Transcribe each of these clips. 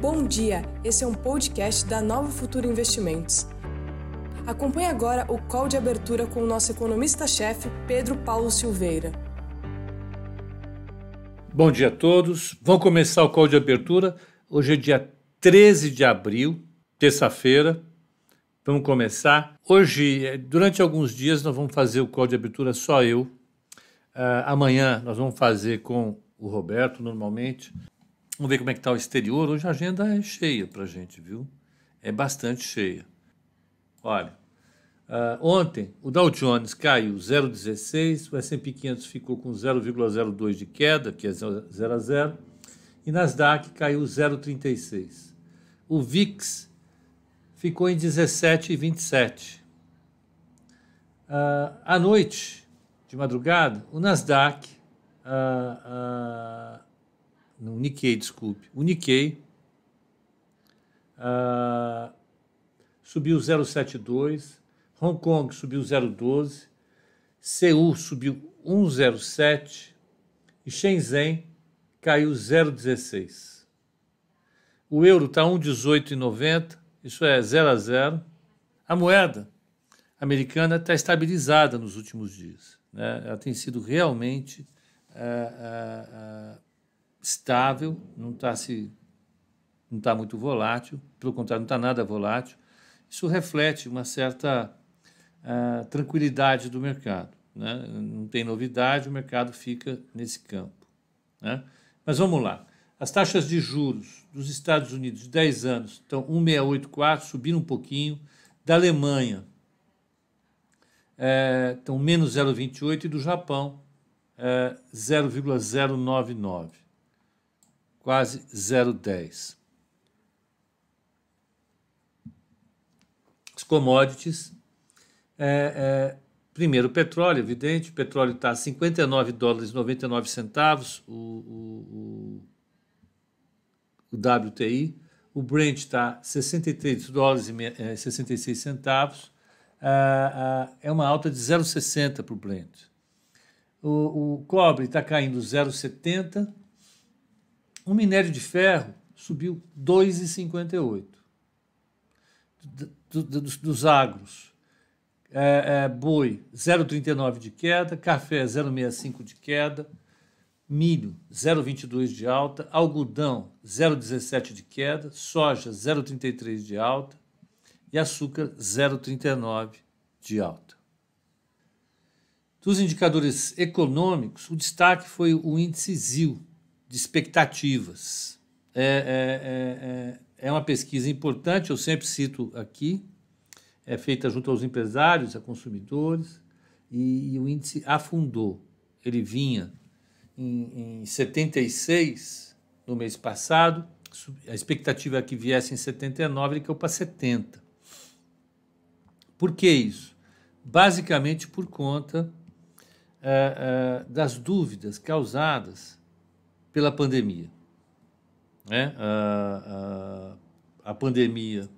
Bom dia, esse é um podcast da Nova Futuro Investimentos. Acompanhe agora o call de abertura com o nosso economista-chefe, Pedro Paulo Silveira. Bom dia a todos. Vamos começar o call de abertura. Hoje é dia 13 de abril, terça-feira. Vamos começar. Hoje, eh, durante alguns dias, nós vamos fazer o call de abertura só eu. Uh, amanhã nós vamos fazer com o Roberto, normalmente. Vamos ver como é que está o exterior. Hoje a agenda é cheia para a gente, viu? É bastante cheia. Olha, uh, ontem o Dow Jones caiu 0,16, o S&P 500 ficou com 0,02 de queda, que é 0 a 0, e Nasdaq caiu 0,36. O VIX ficou em 17,27. Uh, à noite, de madrugada, o Nasdaq uh, uh, no Nikkei, desculpe, o Nikkei uh, subiu 0,72, Hong Kong subiu 0,12, Seul subiu 1,07 e Shenzhen caiu 0,16. O euro está 1,1890, isso é 0 a 0. A moeda americana está estabilizada nos últimos dias. Né? Ela tem sido realmente uh, uh, estável, não está se não está muito volátil, pelo contrário, não está nada volátil. Isso reflete uma certa uh, tranquilidade do mercado. Né? Não tem novidade, o mercado fica nesse campo. Né? Mas vamos lá. As taxas de juros dos Estados Unidos de 10 anos estão 1,684, subindo um pouquinho. Da Alemanha é, estão menos 0,28 e do Japão é, 0,099 quase 0,10. Os commodities, é, é, primeiro petróleo, evidente, o petróleo está a 59 dólares e 99 centavos, o, o, o, o WTI, o Brent está 63 dólares e é, 66 centavos, é uma alta de 0,60 para o Brent. O, o cobre está caindo 0,70 o minério de ferro subiu 2,58 do, do, dos, dos agros. É, é, boi 0,39 de queda, café 0,65 de queda, milho 0,22 de alta, algodão 0,17 de queda, soja 0,33 de alta e açúcar 0,39 de alta. Dos indicadores econômicos, o destaque foi o índice ZIL, de expectativas. É, é, é, é uma pesquisa importante, eu sempre cito aqui, é feita junto aos empresários, a consumidores, e, e o índice afundou. Ele vinha em, em 76 no mês passado, a expectativa é que viesse em 79, ele caiu para 70. Por que isso? Basicamente por conta é, é, das dúvidas causadas pela pandemia. Né? A, a, a pandemia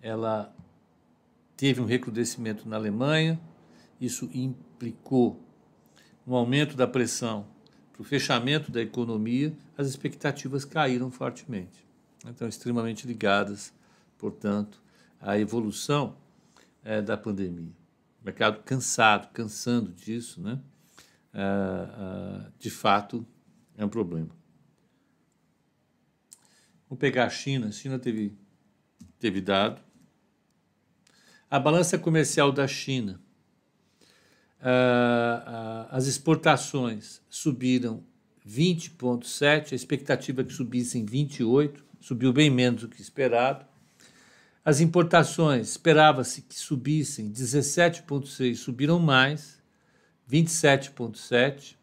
ela teve um recrudescimento na Alemanha, isso implicou um aumento da pressão para o fechamento da economia, as expectativas caíram fortemente. Então, extremamente ligadas, portanto, à evolução é, da pandemia. O mercado cansado, cansando disso, né? Ah, ah, de fato, é um problema. Vamos pegar a China. A China teve, teve dado. A balança comercial da China, uh, uh, as exportações subiram 20,7%, a expectativa é que subissem 28%, subiu bem menos do que esperado. As importações, esperava-se que subissem 17,6%, subiram mais, 27,7%.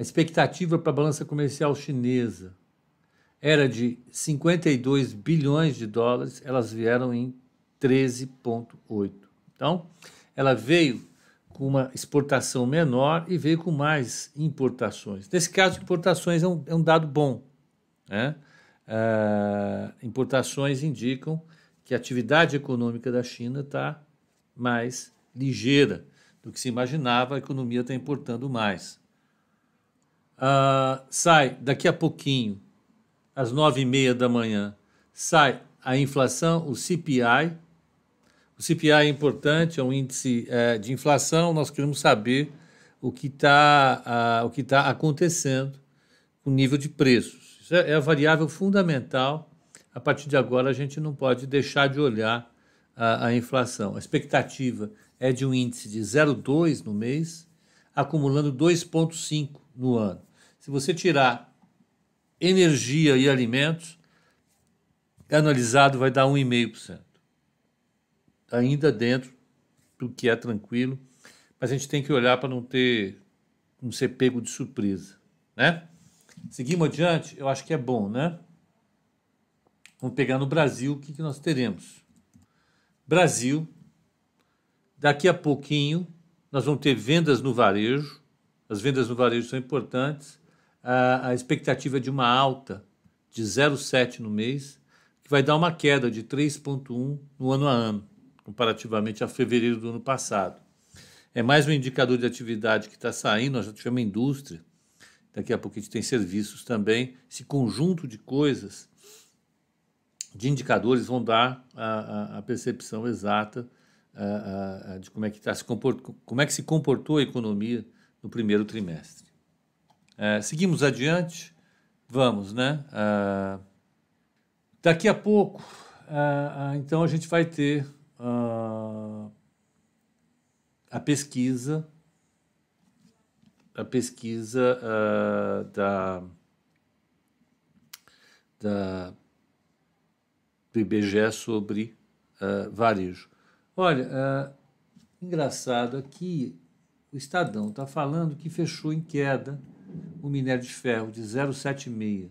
A expectativa para a balança comercial chinesa era de 52 bilhões de dólares, elas vieram em 13,8. Então, ela veio com uma exportação menor e veio com mais importações. Nesse caso, importações é um, é um dado bom. Né? Uh, importações indicam que a atividade econômica da China está mais ligeira do que se imaginava, a economia está importando mais. Uh, sai daqui a pouquinho às nove e meia da manhã, sai a inflação, o CPI. O CPI é importante, é um índice é, de inflação. Nós queremos saber o que está que tá acontecendo com o nível de preços. Isso é, é a variável fundamental. A partir de agora, a gente não pode deixar de olhar a inflação. A expectativa é de um índice de 0,2 no mês, acumulando 2,5 no ano. Se você tirar energia e alimentos, analisado vai dar 1,5%. Ainda dentro do que é tranquilo, mas a gente tem que olhar para não ter não ser pego de surpresa, né? Seguimos adiante, eu acho que é bom, né? Vamos pegar no Brasil o que, que nós teremos. Brasil, daqui a pouquinho nós vamos ter vendas no varejo. As vendas no varejo são importantes. A, a expectativa de uma alta de 0,7 no mês, que vai dar uma queda de 3,1 no ano a ano, comparativamente a fevereiro do ano passado. É mais um indicador de atividade que está saindo. Nós já tivemos indústria, daqui a pouco a gente tem serviços também. Esse conjunto de coisas de indicadores vão dar a, a, a percepção exata a, de como é que tá, se comportou, como é que se comportou a economia no primeiro trimestre. É, seguimos adiante, vamos, né? daqui a pouco, então a gente vai ter a pesquisa, a pesquisa da da do IBGE sobre uh, varejo. Olha, engraçado aqui, o Estadão está falando que fechou em queda o minério de ferro de 0,76,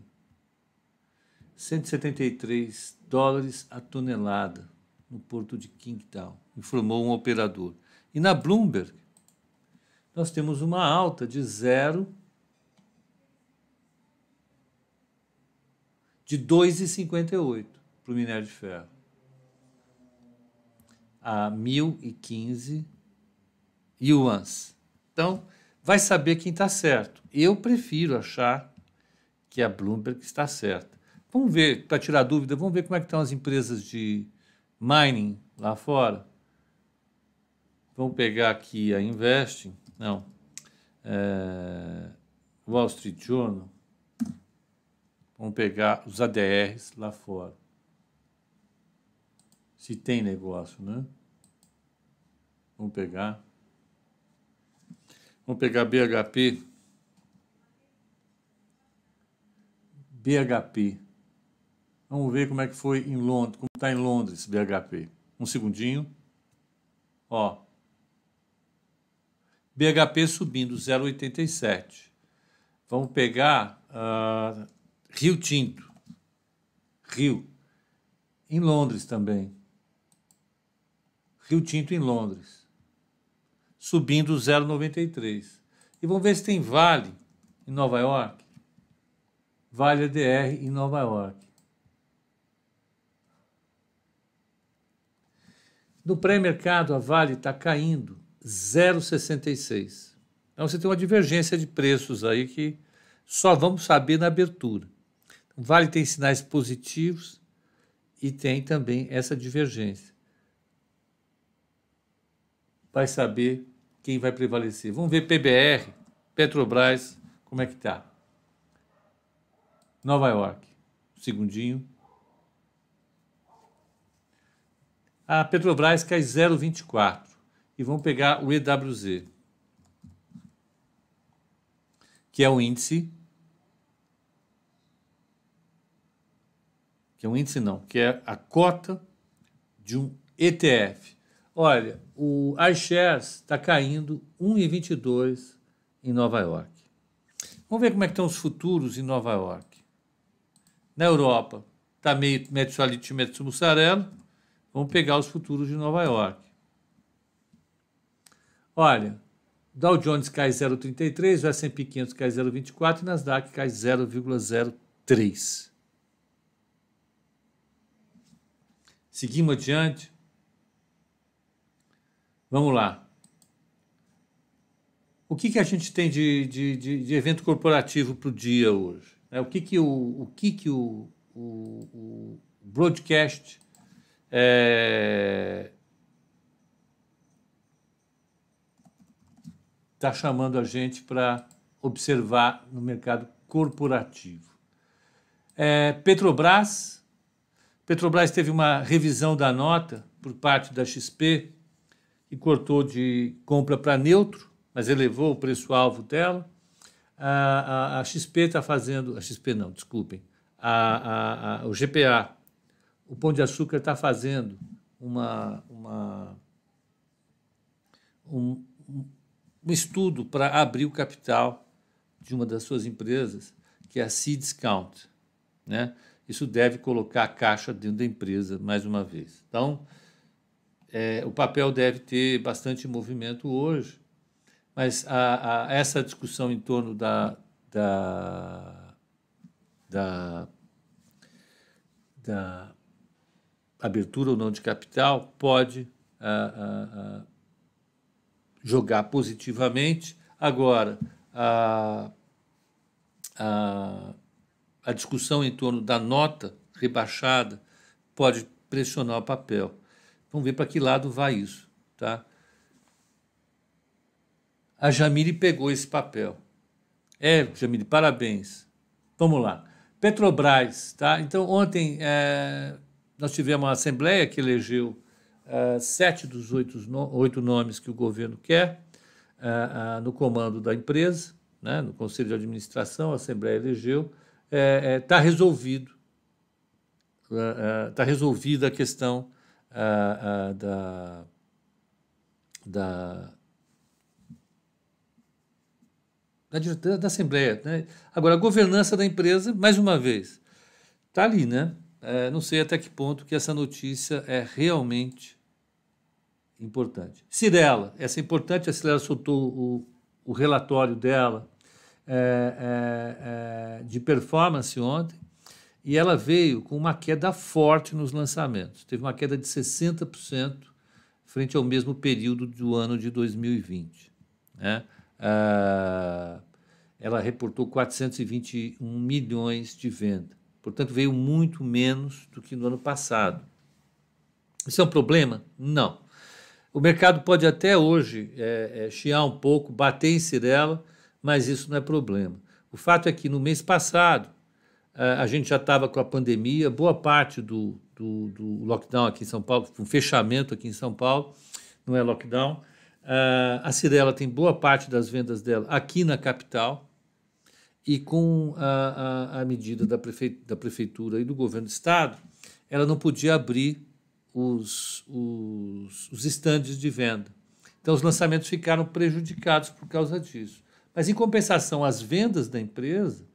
173 dólares a tonelada no porto de Kingstown, informou um operador. E na Bloomberg, nós temos uma alta de 0 de 2,58 para o minério de ferro. A 1.015 yuans. Então, vai saber quem está certo. Eu prefiro achar que a Bloomberg está certa. Vamos ver, para tirar dúvida, vamos ver como é que estão as empresas de mining lá fora. Vamos pegar aqui a Investing, não, é, Wall Street Journal. Vamos pegar os ADRs lá fora se tem negócio, né? Vamos pegar. Vamos pegar BHP. BHP. Vamos ver como é que foi em Londres, como está em Londres, BHP. Um segundinho. Ó. BHP subindo 0,87. Vamos pegar uh, Rio Tinto. Rio. Em Londres também. Rio Tinto em Londres, subindo 0,93. E vamos ver se tem Vale em Nova York. Vale ADR em Nova York. No pré-mercado, a Vale está caindo 0,66. Então você tem uma divergência de preços aí que só vamos saber na abertura. O Vale tem sinais positivos e tem também essa divergência vai saber quem vai prevalecer. Vamos ver PBR, Petrobras, como é que está. Nova York, segundinho. A Petrobras cai 0,24 e vamos pegar o EWZ, que é o índice que é um índice não, que é a cota de um ETF. Olha, o iShares está caindo 1,22 em Nova York. Vamos ver como é que estão os futuros em Nova York. Na Europa, está meio Metsualite Metsu Mussarela. Vamos pegar os futuros de Nova York. Olha, Dow Jones cai 0,33, o S&P 500 cai 0,24 e Nasdaq cai 0,03. Seguimos adiante. Vamos lá. O que, que a gente tem de, de, de, de evento corporativo para o dia hoje? Né? O que, que, o, o, que que o, o, o broadcast é, está chamando a gente para observar no mercado corporativo. É, Petrobras, Petrobras teve uma revisão da nota por parte da XP e cortou de compra para neutro, mas elevou o preço-alvo dela. A, a, a XP está fazendo, a XP não, desculpem, a, o GPA, o Pão de Açúcar está fazendo uma, uma um, um estudo para abrir o capital de uma das suas empresas, que é a Seedscount. Né? Isso deve colocar a caixa dentro da empresa mais uma vez. Então, é, o papel deve ter bastante movimento hoje, mas a, a, essa discussão em torno da, da, da, da abertura ou não de capital pode a, jogar positivamente. Agora, a, a, a discussão em torno da nota rebaixada pode pressionar o papel. Vamos ver para que lado vai isso. Tá? A Jamile pegou esse papel. É, Jamile, parabéns. Vamos lá. Petrobras, tá? Então, ontem é, nós tivemos uma assembleia que elegeu uh, sete dos oito, no, oito nomes que o governo quer uh, no comando da empresa, né, no Conselho de Administração, a Assembleia elegeu, está é, é, resolvido, está resolvida a questão da, da da, da Assembleia. Né? Agora, a governança da empresa, mais uma vez, está ali, né? É, não sei até que ponto que essa notícia é realmente importante. Cirela, essa é importante, a Cirela soltou o, o relatório dela é, é, é, de performance ontem e ela veio com uma queda forte nos lançamentos. Teve uma queda de 60% frente ao mesmo período do ano de 2020. Né? Ah, ela reportou 421 milhões de venda. Portanto, veio muito menos do que no ano passado. Isso é um problema? Não. O mercado pode até hoje é, é, chiar um pouco, bater em Cirela, mas isso não é problema. O fato é que no mês passado a gente já estava com a pandemia, boa parte do, do, do, lockdown aqui em São Paulo, um fechamento aqui em São Paulo, não é lockdown. a Cirela tem boa parte das vendas dela aqui na capital e com a, a, a medida da, prefe, da prefeitura e do governo do estado, ela não podia abrir os, os, os estandes de venda. Então, os lançamentos ficaram prejudicados por causa disso. Mas, em compensação, as vendas da empresa,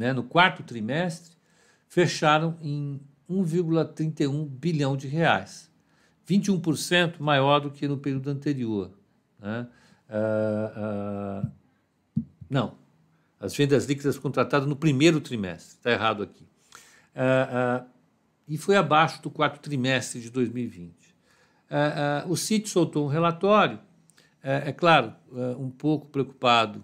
né, no quarto trimestre, fecharam em 1,31 bilhão de reais, 21% maior do que no período anterior. Né? Uh, uh, não, as vendas líquidas contratadas no primeiro trimestre, está errado aqui. Uh, e foi abaixo do quarto trimestre de 2020. Uh, uh, o CIT soltou um relatório, uh, é claro, um pouco preocupado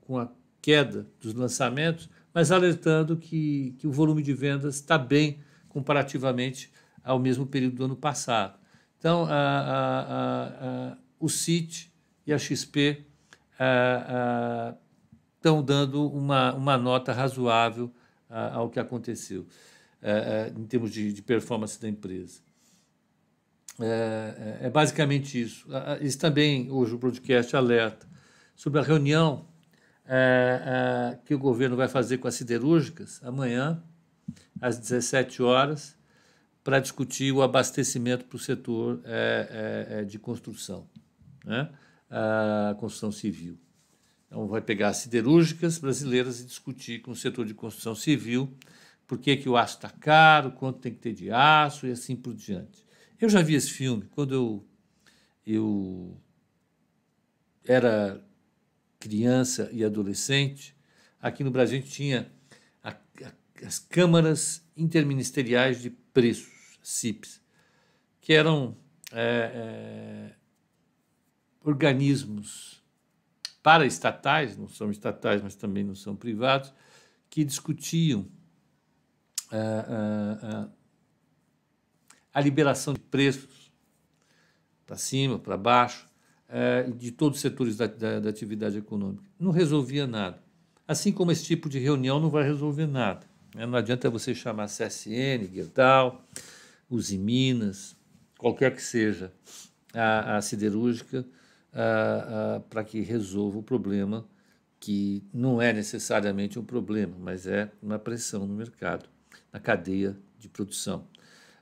com a queda dos lançamentos, mas alertando que, que o volume de vendas está bem comparativamente ao mesmo período do ano passado. Então, o CIT e a XP estão dando uma, uma nota razoável ao que aconteceu. É, é, em termos de, de, performance da empresa. É, é, é basicamente isso. Eles também, hoje, o broadcast alerta sobre a reunião é, que o governo vai fazer com as siderúrgicas amanhã, às 17 horas, para discutir o abastecimento para o setor de construção, né? a construção civil. Então, vai pegar as siderúrgicas brasileiras e discutir com o setor de construção civil por que, que o aço está caro, quanto tem que ter de aço e assim por diante. Eu já vi esse filme quando eu, eu era criança e adolescente. Aqui no Brasil a gente tinha a, a, as câmaras interministeriais de preços, CIPs, que eram é, é, organismos não são estatais, mas também não são privados, que discutiam ah, ah, ah, a liberação de preços para cima, para baixo, eh, de todos os setores da, da, da atividade econômica. Não resolvia nada. Assim como esse tipo de reunião não vai resolver nada. Né? Não adianta você chamar CSN, Gerdau, Uzi Minas, qualquer que seja a, a siderúrgica, para que resolva o problema que não é necessariamente um problema, mas é uma pressão no mercado, na cadeia de produção.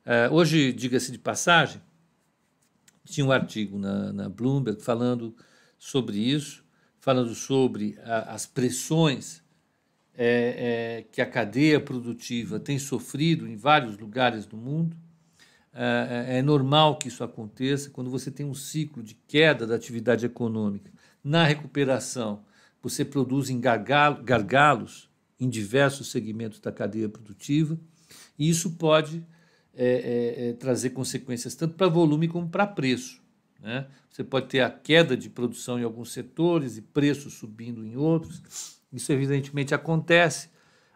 Uh, hoje, diga-se de passagem, tinha um artigo na, na, Bloomberg falando sobre isso, falando sobre a, as pressões é, é, que a cadeia produtiva tem sofrido em vários lugares do mundo. É, é normal que isso aconteça quando você tem um ciclo de queda da atividade econômica. Na recuperação, você produz em gargalos em diversos segmentos da cadeia produtiva, e isso pode é, é, é, trazer consequências tanto para volume como para preço. Né? Você pode ter a queda de produção em alguns setores e preços subindo em outros. Isso, evidentemente, acontece.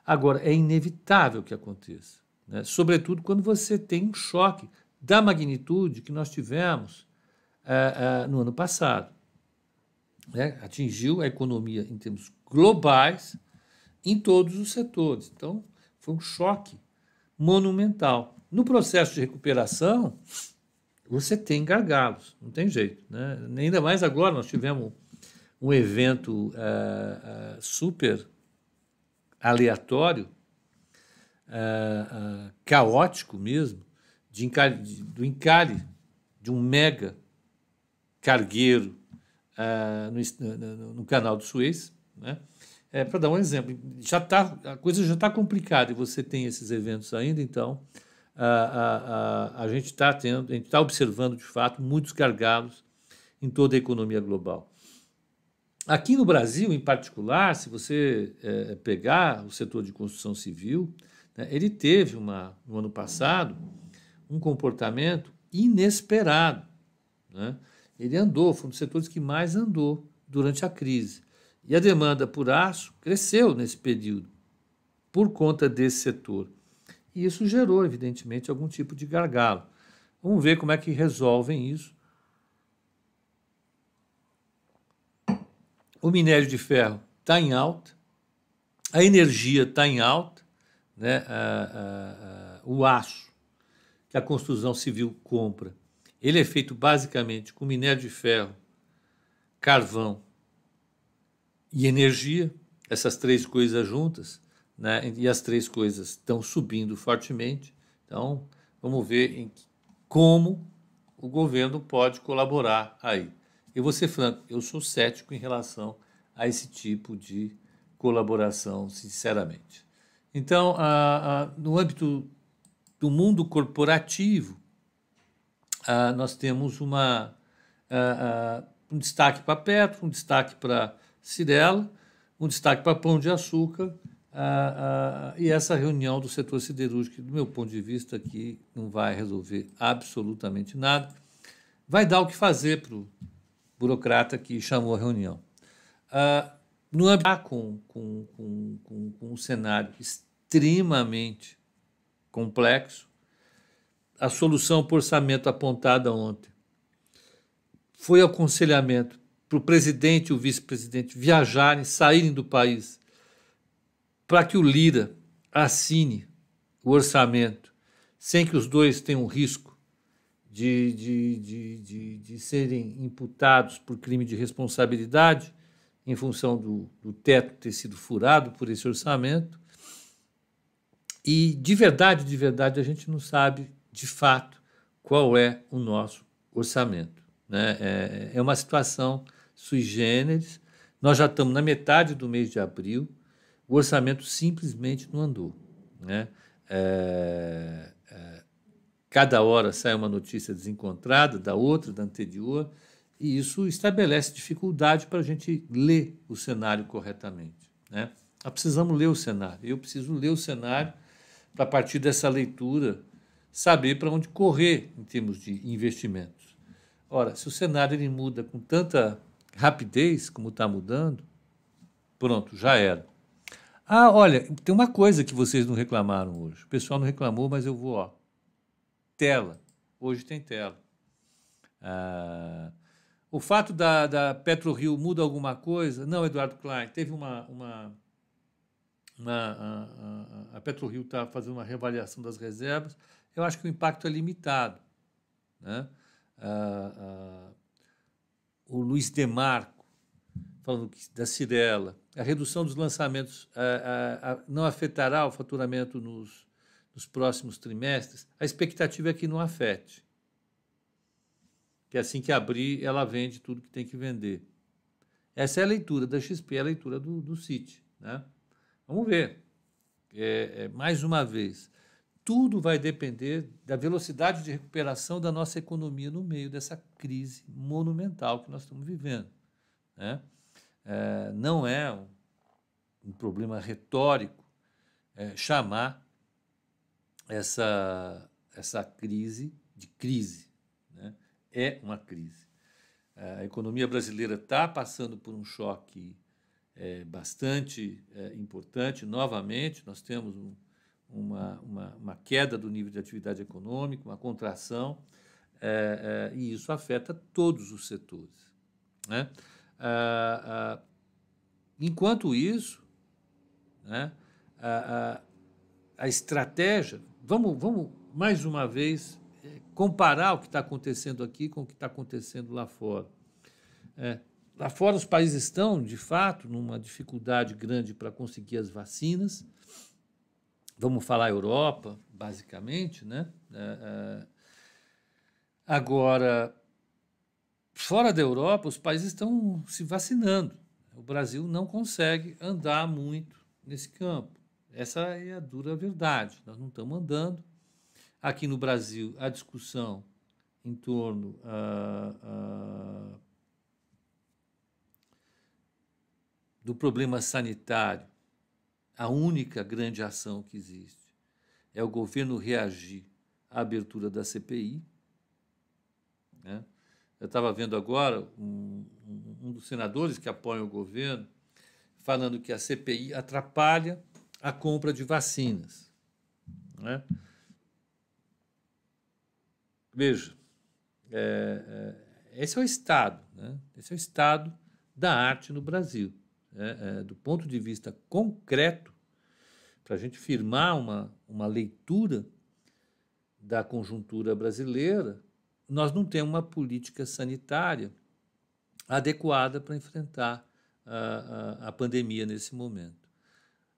Agora, é inevitável que aconteça, né? sobretudo quando você tem um choque da magnitude que nós tivemos uh, uh, no ano passado. Né? Atingiu a economia em termos globais em todos os setores. Então, foi um choque monumental. No processo de recuperação, você tem gargalos, não tem jeito. Né? Ainda mais agora, nós tivemos um evento uh, uh, super aleatório, uh, caótico mesmo, de encare, de, do encare de um mega cargueiro no, no, no, canal do Suez, né? É, Para dar um exemplo, já tá, a coisa já está complicada e você tem esses eventos ainda, então a, a, a, gente está tendo, a gente está observando de fato muitos gargalos em toda a economia global. Aqui no Brasil, em particular, se você é, pegar o setor de construção civil, né, ele teve uma, no ano passado um comportamento inesperado. Né? Ele andou, foi um dos setores que mais andou durante a crise. E a demanda por aço cresceu nesse período, por conta desse setor. E isso gerou, evidentemente, algum tipo de gargalo. Vamos ver como é que resolvem isso. O minério de ferro está em alta, a energia está em alta, né? O aço que a construção civil compra, ele é feito basicamente com minério de ferro, carvão e energia, essas três coisas juntas, né? e as três coisas estão subindo fortemente. Então, vamos ver em como o governo pode colaborar aí. Eu vou ser franco, eu sou cético em relação a esse tipo de colaboração, sinceramente. Então, a, a, no âmbito do mundo corporativo, a, nós temos uma, um destaque para Petro, um destaque para Cirela, um destaque para Pão de Açúcar, ah, ah, e essa reunião do setor siderúrgico, do meu ponto de vista, aqui não vai resolver absolutamente nada. Vai dar o que fazer para o burocrata que chamou a reunião. Ah, no âmbito com, com, com, com, com um cenário extremamente complexo, a solução para orçamento apontada ontem foi aconselhamento para o presidente e o vice-presidente viajarem, saírem do país, para que o Lira assine o orçamento, sem que os dois tenham risco de, de, de, de, de serem imputados por crime de responsabilidade, em função do, do teto ter sido furado por esse orçamento. E de verdade, de verdade, a gente não sabe de fato qual é o nosso orçamento. Né? É, é uma situação sui generis. Nós já estamos na metade do mês de abril, o orçamento simplesmente não andou. Né? É, é, cada hora sai uma notícia desencontrada da outra, da anterior, e isso estabelece dificuldade para a gente ler o cenário corretamente. Né? Nós precisamos ler o cenário. Eu preciso ler o cenário para, a partir dessa leitura, saber para onde correr em termos de investimentos. Ora, se o cenário ele muda com tanta rapidez, como está mudando, pronto, já era. Ah, olha, tem uma coisa que vocês não reclamaram hoje. O pessoal não reclamou, mas eu vou, ó. Tela. Hoje tem tela. Ah, o fato da, da PetroRio muda alguma coisa? Não, Eduardo Klein. Teve uma. uma, uma a, a, a está fazendo uma reavaliação das reservas. Eu acho que o impacto é limitado. Né? Ah, ah, o Luiz Demarco, falando da Cirela, a redução dos lançamentos ah, não afetará o faturamento nos, nos próximos trimestres? A expectativa é que não afete. Que assim que abrir, ela vende tudo que tem que vender. Essa é a leitura da XP, é a leitura do, do CIT. Né? Vamos ver. É, é, mais uma vez, tudo vai depender da velocidade de recuperação da nossa economia no meio dessa crise monumental que nós estamos vivendo. Né? É, não é um, um problema retórico é, chamar essa, essa crise de crise. Né? É uma crise. A economia brasileira está passando por um choque é, bastante é, importante. Novamente, nós temos um, uma, uma, uma queda do nível de atividade econômica, uma contração, é, e isso afeta todos os setores. Né? Ah, ah, enquanto isso, né, a, a, a, estratégia, vamos, vamos mais uma vez é, comparar o que está acontecendo aqui com o que está acontecendo lá fora. É, lá fora, os países estão, de fato, numa dificuldade grande para conseguir as vacinas vamos falar Europa, basicamente, né? É, é, agora, fora da Europa, os países estão se vacinando. O Brasil não consegue andar muito nesse campo. Essa é a dura verdade. Nós não estamos andando. Aqui no Brasil, a discussão em torno uh, uh, do problema sanitário a única grande ação que existe é o governo reagir à abertura da CPI. Né? Eu estava vendo agora um, um, dos senadores que apoiam o governo falando que a CPI atrapalha a compra de vacinas. Né? Veja, é, é, esse é o estado, né? esse é o estado da arte no Brasil é, é, do ponto de vista concreto, para a gente firmar uma, uma leitura da conjuntura brasileira, nós não temos uma política sanitária adequada para enfrentar a, a, a, pandemia nesse momento.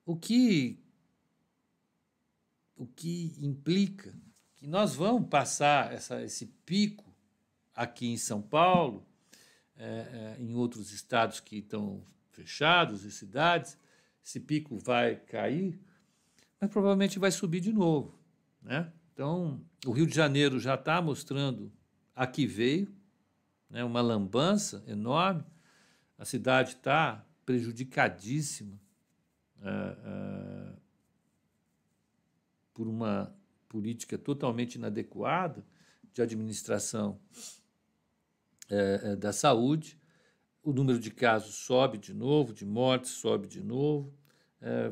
O que, o que implica que nós vamos passar essa, esse pico aqui em São Paulo, é, é, em outros estados que estão fechados e cidades, esse pico vai cair, mas provavelmente vai subir de novo. Né? Então, o Rio de Janeiro já está mostrando a que veio, né? uma lambança enorme, a cidade está prejudicadíssima é, é, por uma política totalmente inadequada de administração é, da saúde o número de casos sobe de novo, de mortes sobe de novo,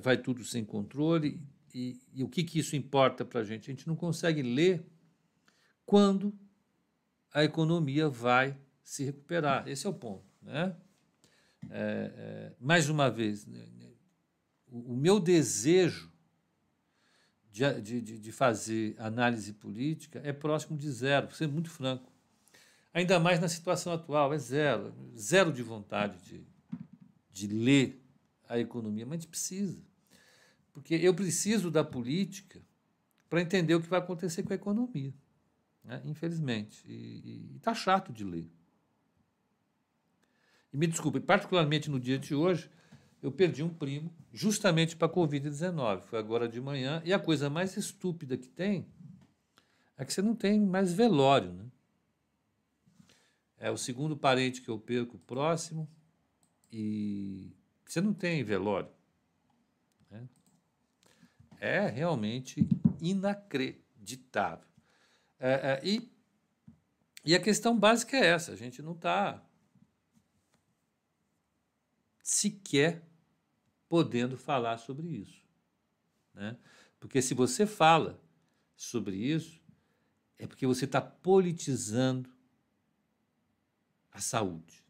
vai tudo sem controle. E, e o que, que isso importa para a gente? A gente não consegue ler quando a economia vai se recuperar. Esse é o ponto. Né? É, é, mais uma vez, né, né o, o, meu desejo de, de, de fazer análise política é próximo de zero, vou ser muito franco. Ainda mais na situação atual, é zero. Zero de vontade de, de ler a economia, mas a gente precisa. Porque eu preciso da política para entender o que vai acontecer com a economia. Né? Infelizmente. E está chato de ler. E me desculpe, particularmente no dia de hoje, eu perdi um primo justamente para a Covid-19. Foi agora de manhã. E a coisa mais estúpida que tem é que você não tem mais velório. Né? É o segundo parente que eu perco próximo e você não tem velório. É realmente inacreditável. É, é, e, e a questão básica é essa: a gente não está sequer podendo falar sobre isso. Né? Porque se você fala sobre isso, é porque você está politizando a saúde.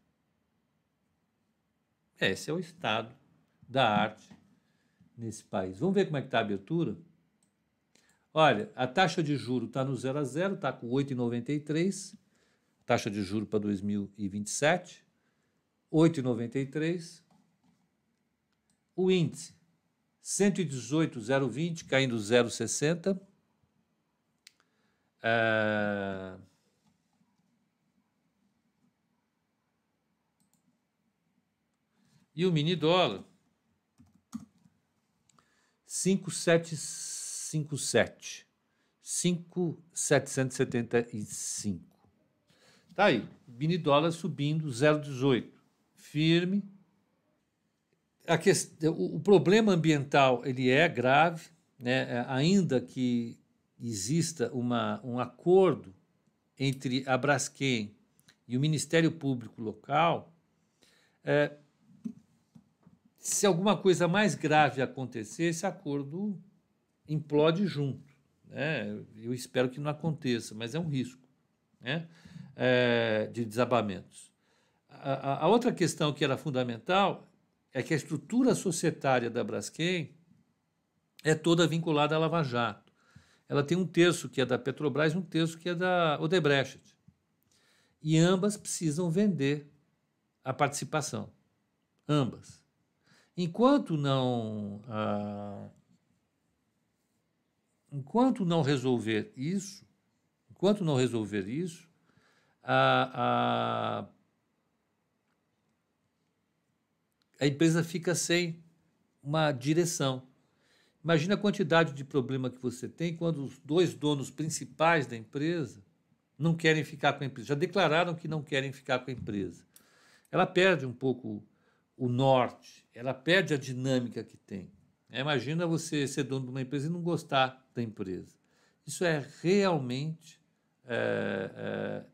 Esse é o estado da arte nesse país. Vamos ver como é que está a abertura? Olha, a taxa de juro está no 0 a 0, está com 8,93. Taxa de juro para 2027, 8,93. O índice 118,020, caindo 0,60. É... E o mini dólar 5757. 5,775. Tá aí, mini dólar subindo 0,18. Firme. A questão, o, problema ambiental ele é grave, né? É, ainda que exista uma, um acordo entre a Braskem e o Ministério Público local, é, se alguma coisa mais grave acontecer, esse acordo implode junto. Né? Eu espero que não aconteça, mas é um risco né? É, de desabamentos. A, a, outra questão que era fundamental é que a estrutura societária da Braskem é toda vinculada à Lava Jato. Ela tem um terço que é da Petrobras e um terço que é da Odebrecht. E ambas precisam vender a participação. Ambas. Enquanto não, ah, enquanto não resolver isso, enquanto não resolver isso, a, a, a empresa fica sem uma direção. Imagina a quantidade de problema que você tem quando os dois donos principais da empresa não querem ficar com a empresa. Já declararam que não querem ficar com a empresa. Ela perde um pouco o norte, ela perde a dinâmica que tem. É, imagina você ser dono de uma empresa e não gostar da empresa. Isso é realmente é, é,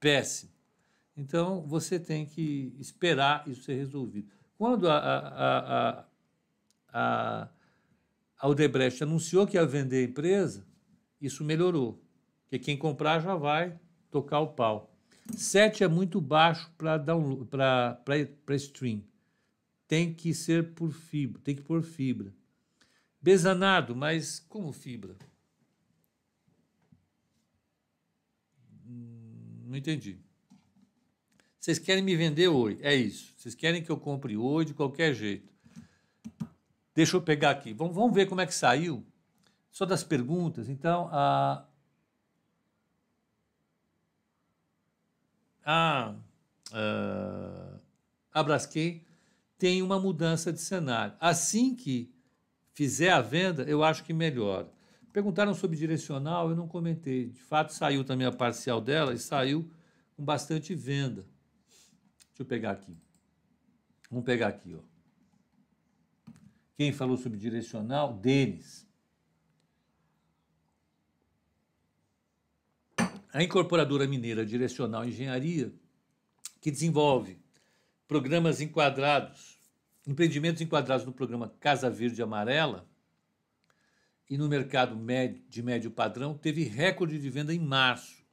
péssimo. Então, você tem que esperar isso ser resolvido. Quando a, a, a, a, a Odebrecht anunciou que ia vender a empresa, isso melhorou. Porque quem comprar já vai tocar o pau. 7 é muito baixo para stream. Tem que ser por fibra, tem que pôr fibra. Besanado, mas como fibra? Hum, não entendi. Vocês querem me vender hoje? É isso. Vocês querem que eu compre hoje de qualquer jeito. Deixa eu pegar aqui. Vamos, vamos ver como é que saiu. Só das perguntas. Então, a, a, a, Braskem tem uma mudança de cenário. Assim que fizer a venda, eu acho que melhora. Perguntaram sobre direcional, eu não comentei. De fato, saiu também a parcial dela e saiu com bastante venda. Deixa eu pegar aqui. Vamos pegar aqui, ó. Quem falou sobre direcional? Denis. A incorporadora mineira Direcional Engenharia, que desenvolve programas enquadrados, empreendimentos enquadrados no programa Casa Verde Amarela e no mercado de médio padrão, teve recorde de venda em março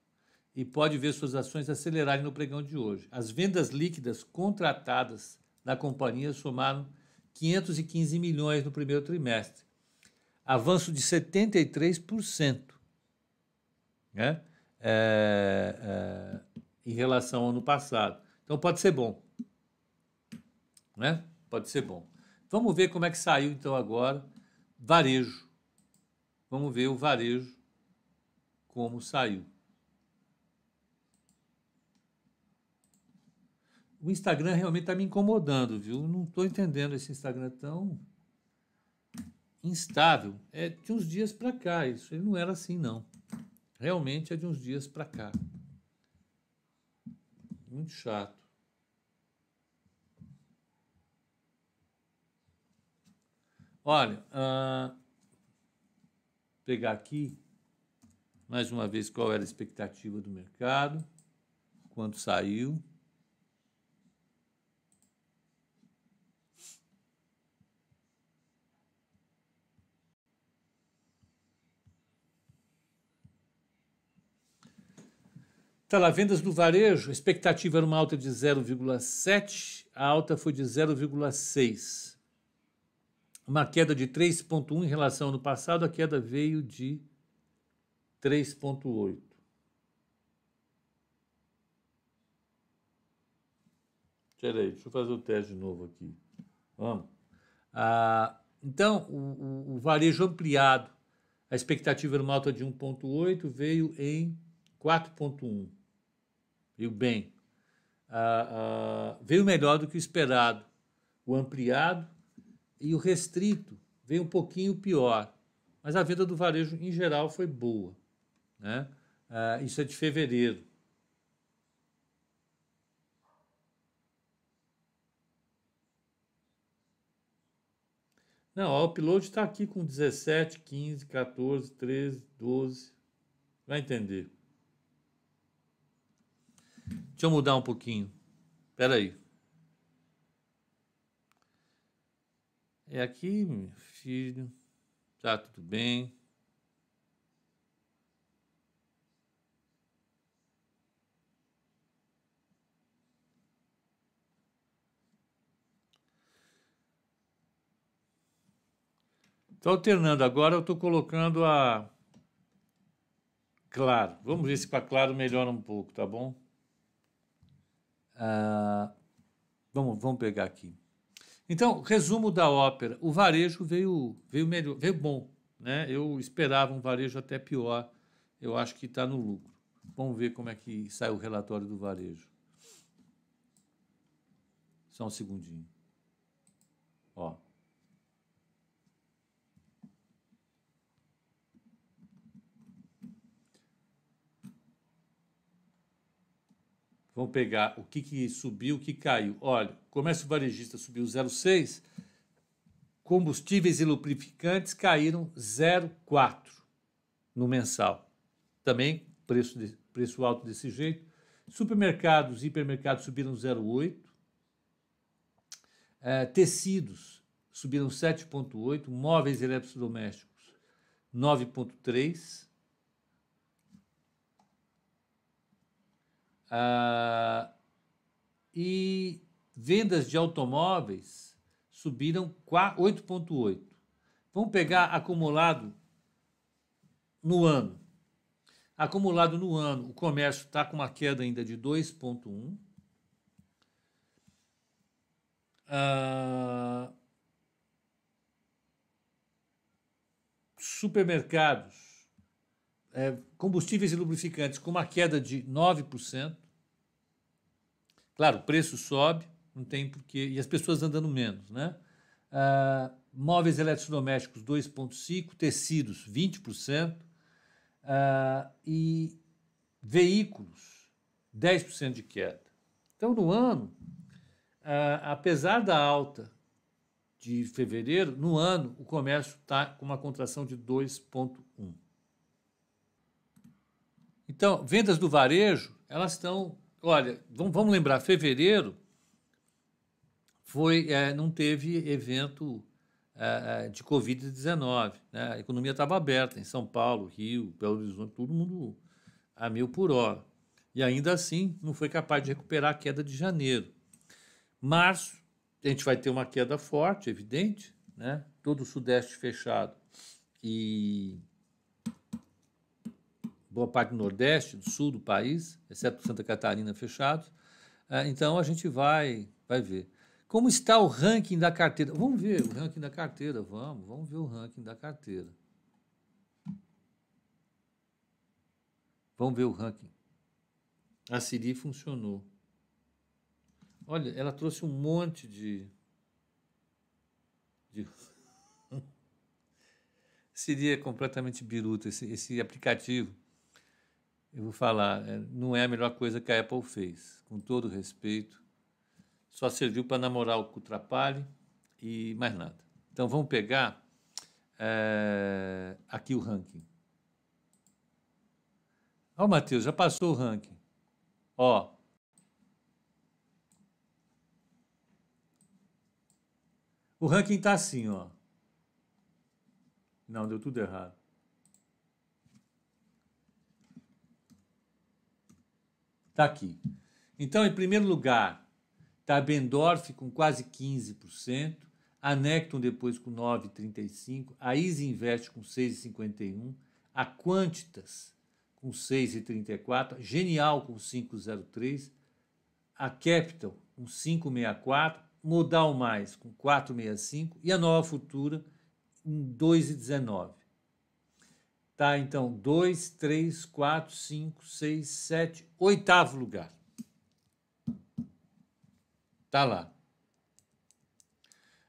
e pode ver suas ações acelerarem no pregão de hoje. As vendas líquidas contratadas na companhia somaram 515 milhões no primeiro trimestre, avanço de 73%. Né? É, é, em relação ao ano passado. Então pode ser bom. Né? Pode ser bom. Vamos ver como é que saiu então agora varejo. Vamos ver o varejo como saiu. O Instagram realmente está me incomodando, viu? Não estou entendendo esse Instagram tão instável. É de uns dias para cá, isso ele não era assim, não. Realmente é de uns dias para cá. Muito chato. Olha, uh, pegar aqui mais uma vez qual era a expectativa do mercado, quanto saiu. Está lá, vendas do varejo, a expectativa era uma alta de 0,7, a alta foi de 0,6. Uma queda de 3,1 em relação ao ano passado, a queda veio de 3,8. Espera aí, deixa eu fazer o teste de novo aqui. Vamos. Ah, então, o, o, o varejo ampliado, a expectativa era uma alta de 1,8, veio em 4,1. Veio bem. Ah, ah, veio melhor do que o esperado. O ampliado e o restrito veio um pouquinho pior. Mas a venda do varejo, em geral, foi boa. Né? Ah, isso é de fevereiro. Não, o upload está aqui com 17, 15, 14, 13, 12. Vai entender. Deixa eu mudar um pouquinho. Espera aí. É aqui, meu filho. Tá tudo bem. Estou alternando agora, eu estou colocando a. Claro. Vamos ver se para claro melhora um pouco, tá bom? Ah, vamos, vamos pegar aqui. Então, resumo da ópera. O varejo veio, veio melhor, veio bom. Né? Eu esperava um varejo até pior. Eu acho que está no lucro. Vamos ver como é que sai o relatório do varejo. Só um segundinho. Ó. Vamos pegar o que, que subiu, o que caiu. Olha, comércio varejista subiu 0,6, combustíveis e lubrificantes caíram 0,4 no mensal. Também preço, de, preço alto desse jeito. Supermercados e hipermercados subiram 0,8. É, tecidos subiram 7,8. Móveis e eletrodomésticos 9,3. Ah, e vendas de automóveis subiram 8,8. Vamos pegar acumulado no ano. Acumulado no ano, o comércio está com uma queda ainda de 2,1. Ah, supermercados, é, combustíveis e lubrificantes com uma queda de 9%. Claro, o preço sobe, não tem porquê, e as pessoas andando menos, né? Ah, móveis eletrodomésticos 2,5%, tecidos 20%, ah, e veículos 10% de queda. Então, no ano, ah, apesar da alta de fevereiro, no ano o comércio está com uma contração de 2,1%. Então, vendas do varejo, elas estão Olha, vamos lembrar, fevereiro foi, é, não teve evento é, é de Covid-19. Né? A economia estava aberta em São Paulo, Rio, Belo Horizonte, todo mundo a mil por hora. E ainda assim não foi capaz de recuperar a queda de janeiro. Março, a gente vai ter uma queda forte, evidente, né? todo o Sudeste fechado e boa parte do Nordeste, do Sul do país, exceto Santa Catarina fechados. É, então a gente vai, vai ver. Como está o ranking da carteira? Vamos ver o ranking da carteira, vamos, vamos ver o ranking da carteira. Vamos ver o ranking. A Siri funcionou. Olha, ela trouxe um monte de. de... Siri é completamente biruta, esse, esse aplicativo eu vou falar, é, não é a melhor coisa que a Apple fez, com todo respeito. Só serviu para namorar o Cutrapalhe e mais nada. Então vamos pegar é, aqui o ranking. Ó, Matheus, já passou o ranking. Ó. O ranking está assim, ó. Não, deu tudo errado. Está aqui. Então, em primeiro lugar, está a Bendorf com quase 15%, a Necton depois com 9,35%, a Easy Invest com 6,51%, a Quantitas com 6,34%, Genial com 5,03%, a Capital com 5,64%, Modal Mais com 4,65% e a Nova Futura em 2,19%. Tá, então, 2, 3, 4, 5, 6, 7, oitavo lugar. Tá lá.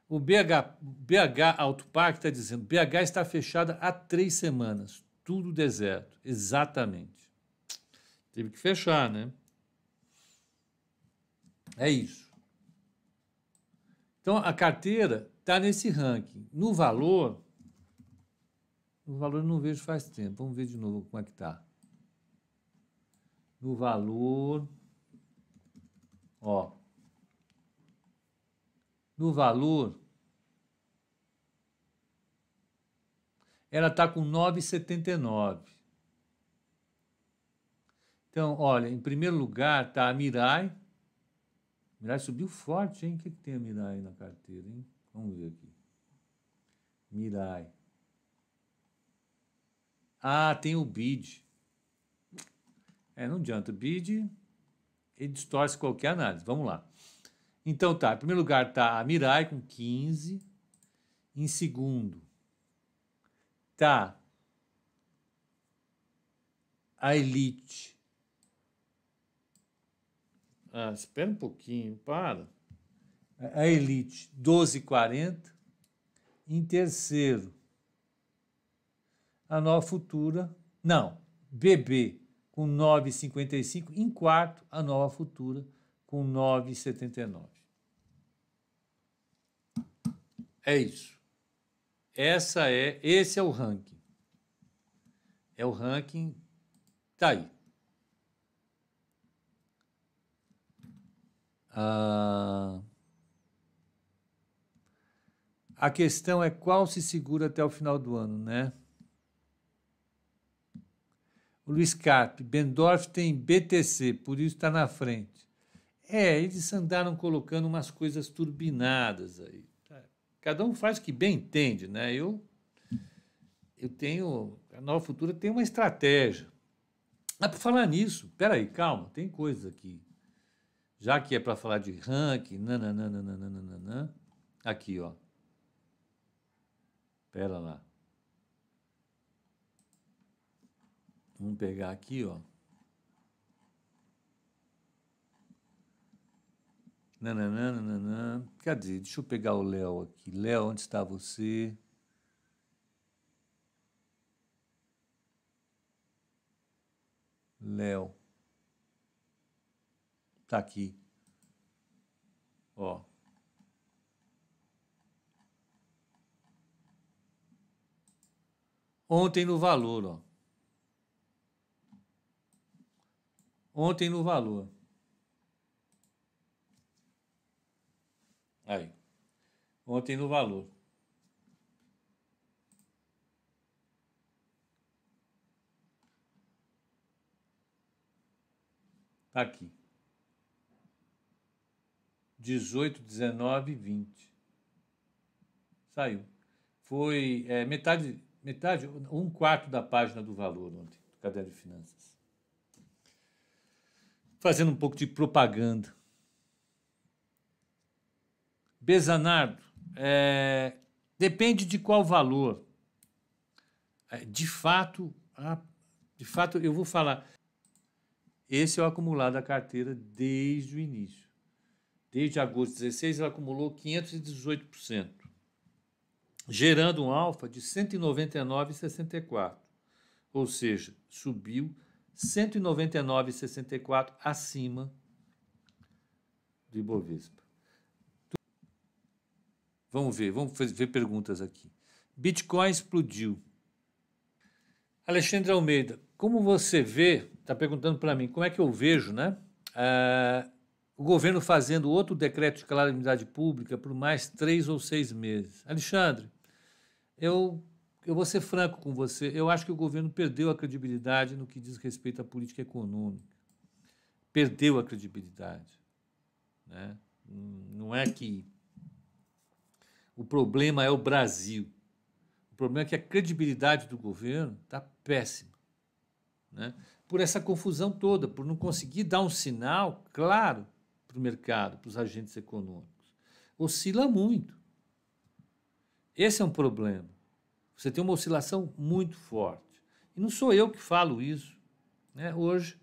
O BH, BH Auto Park está dizendo: BH está fechada há três semanas, tudo deserto. Exatamente. Teve que fechar, né? É isso. Então a carteira está nesse ranking. No valor, no valor eu não vejo faz tempo. Vamos ver de novo como é que está. No valor, ó, no valor, ela está com 9,79. Então, olha, em primeiro lugar está a Mirai. Mirai subiu forte, hein? O que, que tem a Mirai na carteira, hein? Vamos ver aqui. Mirai. Ah, tem o BID. É, não adianta. O BID, ele distorce qualquer análise. Vamos lá. Então tá, em primeiro lugar tá a Mirai com 15. Em segundo tá a Elite. Ah, espera um pouquinho, para. A Elite 12,40. Em terceiro, a Nova Futura. Não, BB com 9,55. Em quarto, a Nova Futura com 9,79. É isso. Essa é, esse é o ranking. É o ranking tá aí. Ah, a questão é qual se segura até o final do ano, né? O Luiz Carpe, Bendorf tem BTC, por isso está na frente. É, eles andaram colocando umas coisas turbinadas aí. Cada um faz o que bem entende, né? Eu, eu tenho. A Nova Futura tem uma estratégia. Ah, para falar nisso, peraí, calma, tem coisa aqui. Já que é para falar de ranking, nananana, aqui, ó. Pera lá. Vamos pegar aqui, ó. Nananana. Cadê? Deixa eu pegar o Léo aqui. Léo, onde está você? Léo. Tá aqui. Ó. Ontem no valor, ó. Ontem no valor. Aí. Ontem no valor. Tá aqui. 18, 19, 20. Saiu. Foi é, metade, metade, um quarto da página do valor ontem, do caderno de finanças. Fazendo um pouco de propaganda. Bezanardo, é, depende de qual valor. É, de fato, de fato, eu vou falar. Esse é o acumulado da carteira desde o início. Desde agosto de 16, ela acumulou 518%, gerando um alfa de 199,64. Ou seja, subiu 199,64 acima do Ibovespa. Vamos ver, vamos ver perguntas aqui. Bitcoin explodiu. Alexandre Almeida, como você vê, está perguntando para mim, como é que eu vejo, né? Uh, o governo fazendo outro decreto de calamidade pública por mais três ou seis meses. Alexandre, eu, eu vou ser franco com você, eu acho que o governo perdeu a credibilidade no que diz respeito à política econômica. perdeu a credibilidade. Né? Não é que o problema é o Brasil. O problema é que a credibilidade do governo está péssima. Né? Por essa confusão toda, por não conseguir dar um sinal claro para o mercado, para os agentes econômicos. Oscila muito. Esse é um problema. Você tem uma oscilação muito forte. E não sou eu que falo isso. Né? Hoje,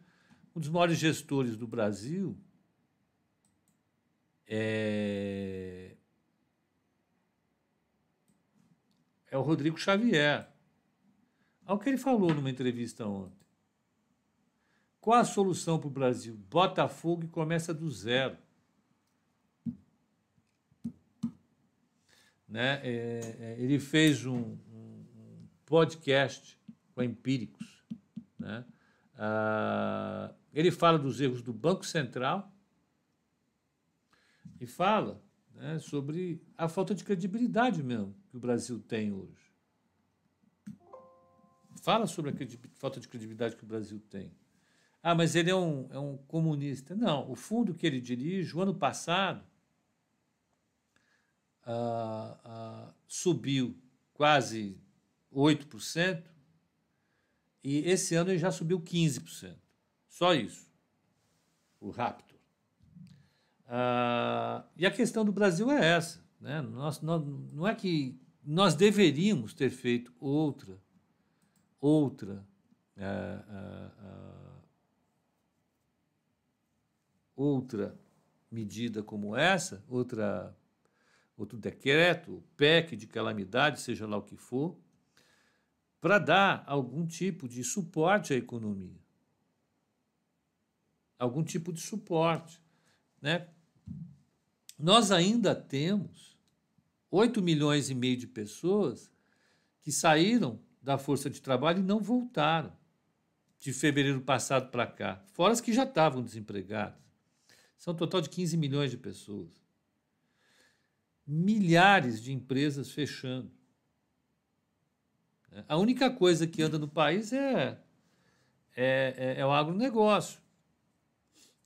um dos maiores gestores do Brasil é, é o Rodrigo Xavier. Olha o que ele falou numa entrevista ontem. Qual a solução para o Brasil? Botafogo e começa do zero. Né? É, é, ele fez um, podcast com empíricos. Né? Ah, ele fala dos erros do Banco Central e fala né, sobre a falta de credibilidade mesmo que o Brasil tem hoje. Fala sobre a falta de credibilidade que o Brasil tem. Ah, mas ele é um, é um comunista. Não, o fundo que ele dirige, o ano passado, ah, ah, subiu quase 8%, e esse ano ele já subiu 15%. Só isso. O Raptor. Ah, e a questão do Brasil é essa. Né? Nós, nós, não é que nós deveríamos ter feito outra, outra, ah, ah, ah, outra medida como essa, outra, outro decreto, PEC de calamidade, seja lá o que for, para dar algum tipo de suporte à economia. Algum tipo de suporte. Né? Nós ainda temos 8 milhões e meio de pessoas que saíram da força de trabalho e não voltaram de fevereiro passado para cá, fora as que já estavam desempregadas. São um total de 15 milhões de pessoas. Milhares de empresas fechando. A única coisa que anda no país é, é, é, é o agronegócio.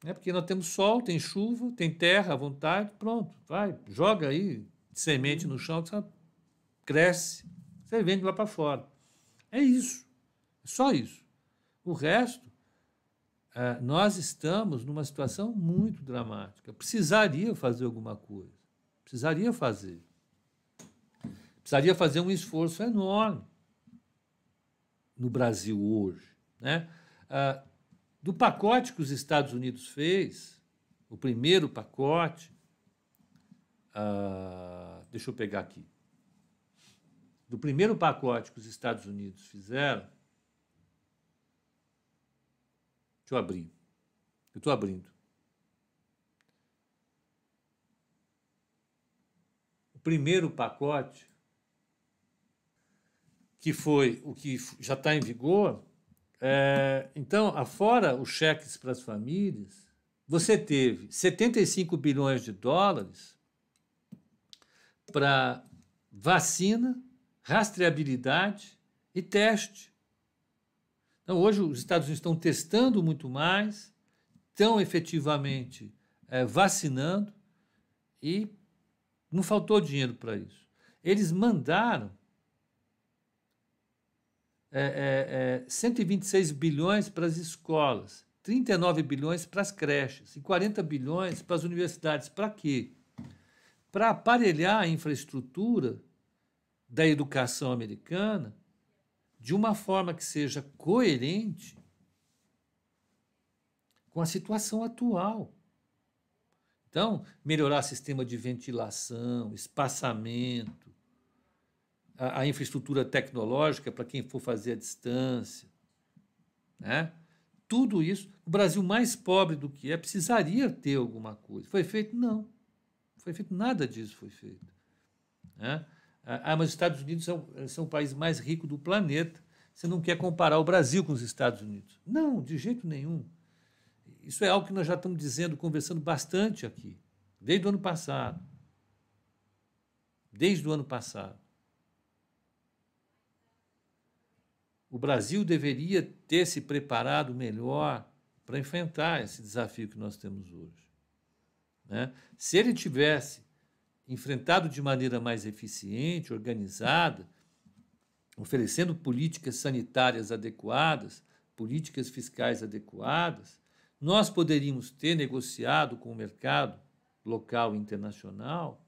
É porque nós temos sol, tem chuva, tem terra à vontade, pronto, vai, joga aí semente no chão, cresce, você vende lá para fora. É isso, é só isso. O resto, é, nós estamos numa situação muito dramática. Precisaria fazer alguma coisa, precisaria fazer. Precisaria fazer um esforço enorme no Brasil hoje. Né? Ah, do pacote que os Estados Unidos fez, o primeiro pacote, ah, deixa eu pegar aqui. Do primeiro pacote que os Estados Unidos fizeram, deixa eu abrir. Eu estou abrindo. O primeiro pacote que foi o que já está em vigor. É, então, afora os cheques para as famílias, você teve 75 bilhões de dólares para vacina, rastreabilidade e teste. Então, hoje os Estados Unidos estão testando muito mais, estão efetivamente é, vacinando e não faltou dinheiro para isso. Eles mandaram é, é, 126 é, bilhões para as escolas, 39 bilhões para as creches e 40 bilhões para as universidades. Para quê? Para aparelhar a infraestrutura da educação americana de uma forma que seja coerente com a situação atual. Então, melhorar sistema de ventilação, espaçamento, a, a infraestrutura tecnológica para quem for fazer a distância. Né? Tudo isso, o Brasil mais pobre do que é, precisaria ter alguma coisa. Foi feito? Não. Foi feito nada disso foi feito. Né? Ah, mas os Estados Unidos são, são o país mais rico do planeta. Você não quer comparar o Brasil com os Estados Unidos. Não, de jeito nenhum. Isso é algo que nós já estamos dizendo, conversando bastante aqui, desde o ano passado. Desde o ano passado. O Brasil deveria ter se preparado melhor para enfrentar esse desafio que nós temos hoje. Né? Se ele tivesse enfrentado de maneira mais eficiente, organizada, oferecendo políticas sanitárias adequadas, políticas fiscais adequadas, nós poderíamos ter negociado com o mercado local e internacional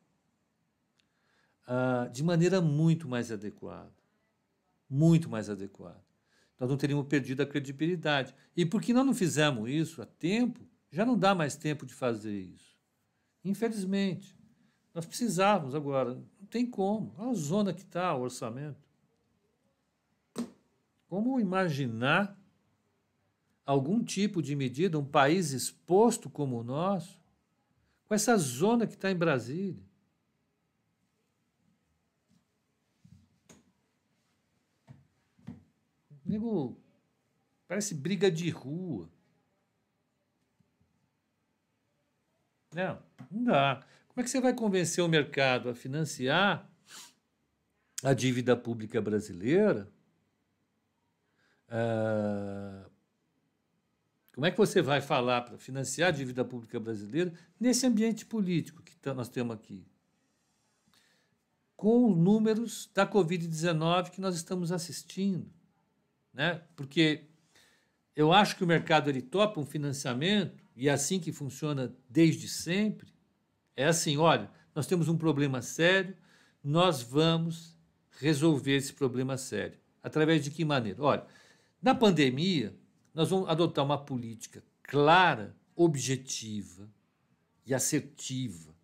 uh, de maneira muito mais adequada. Muito mais adequada. Nós não teríamos perdido a credibilidade. E porque nós não fizemos isso a tempo, já não dá mais tempo de fazer isso. Infelizmente. Nós precisávamos agora. Não tem como. Olha a zona que está o orçamento. Como imaginar algum tipo de medida, um país exposto como o nosso, com essa zona que está em Brasília? Nego, parece briga de rua. Não, não dá. Como é que você vai convencer o mercado a financiar a dívida pública brasileira ah, como é que você vai falar para financiar a dívida pública brasileira nesse ambiente político que tá, nós temos aqui? Com os números da Covid-19 que nós estamos assistindo. Né? Porque eu acho que o mercado ele topa um financiamento, e é assim que funciona desde sempre. É assim: olha, nós temos um problema sério, nós vamos resolver esse problema sério. Através de que maneira? Olha, na pandemia, nós vamos adotar uma política clara, objetiva e assertiva,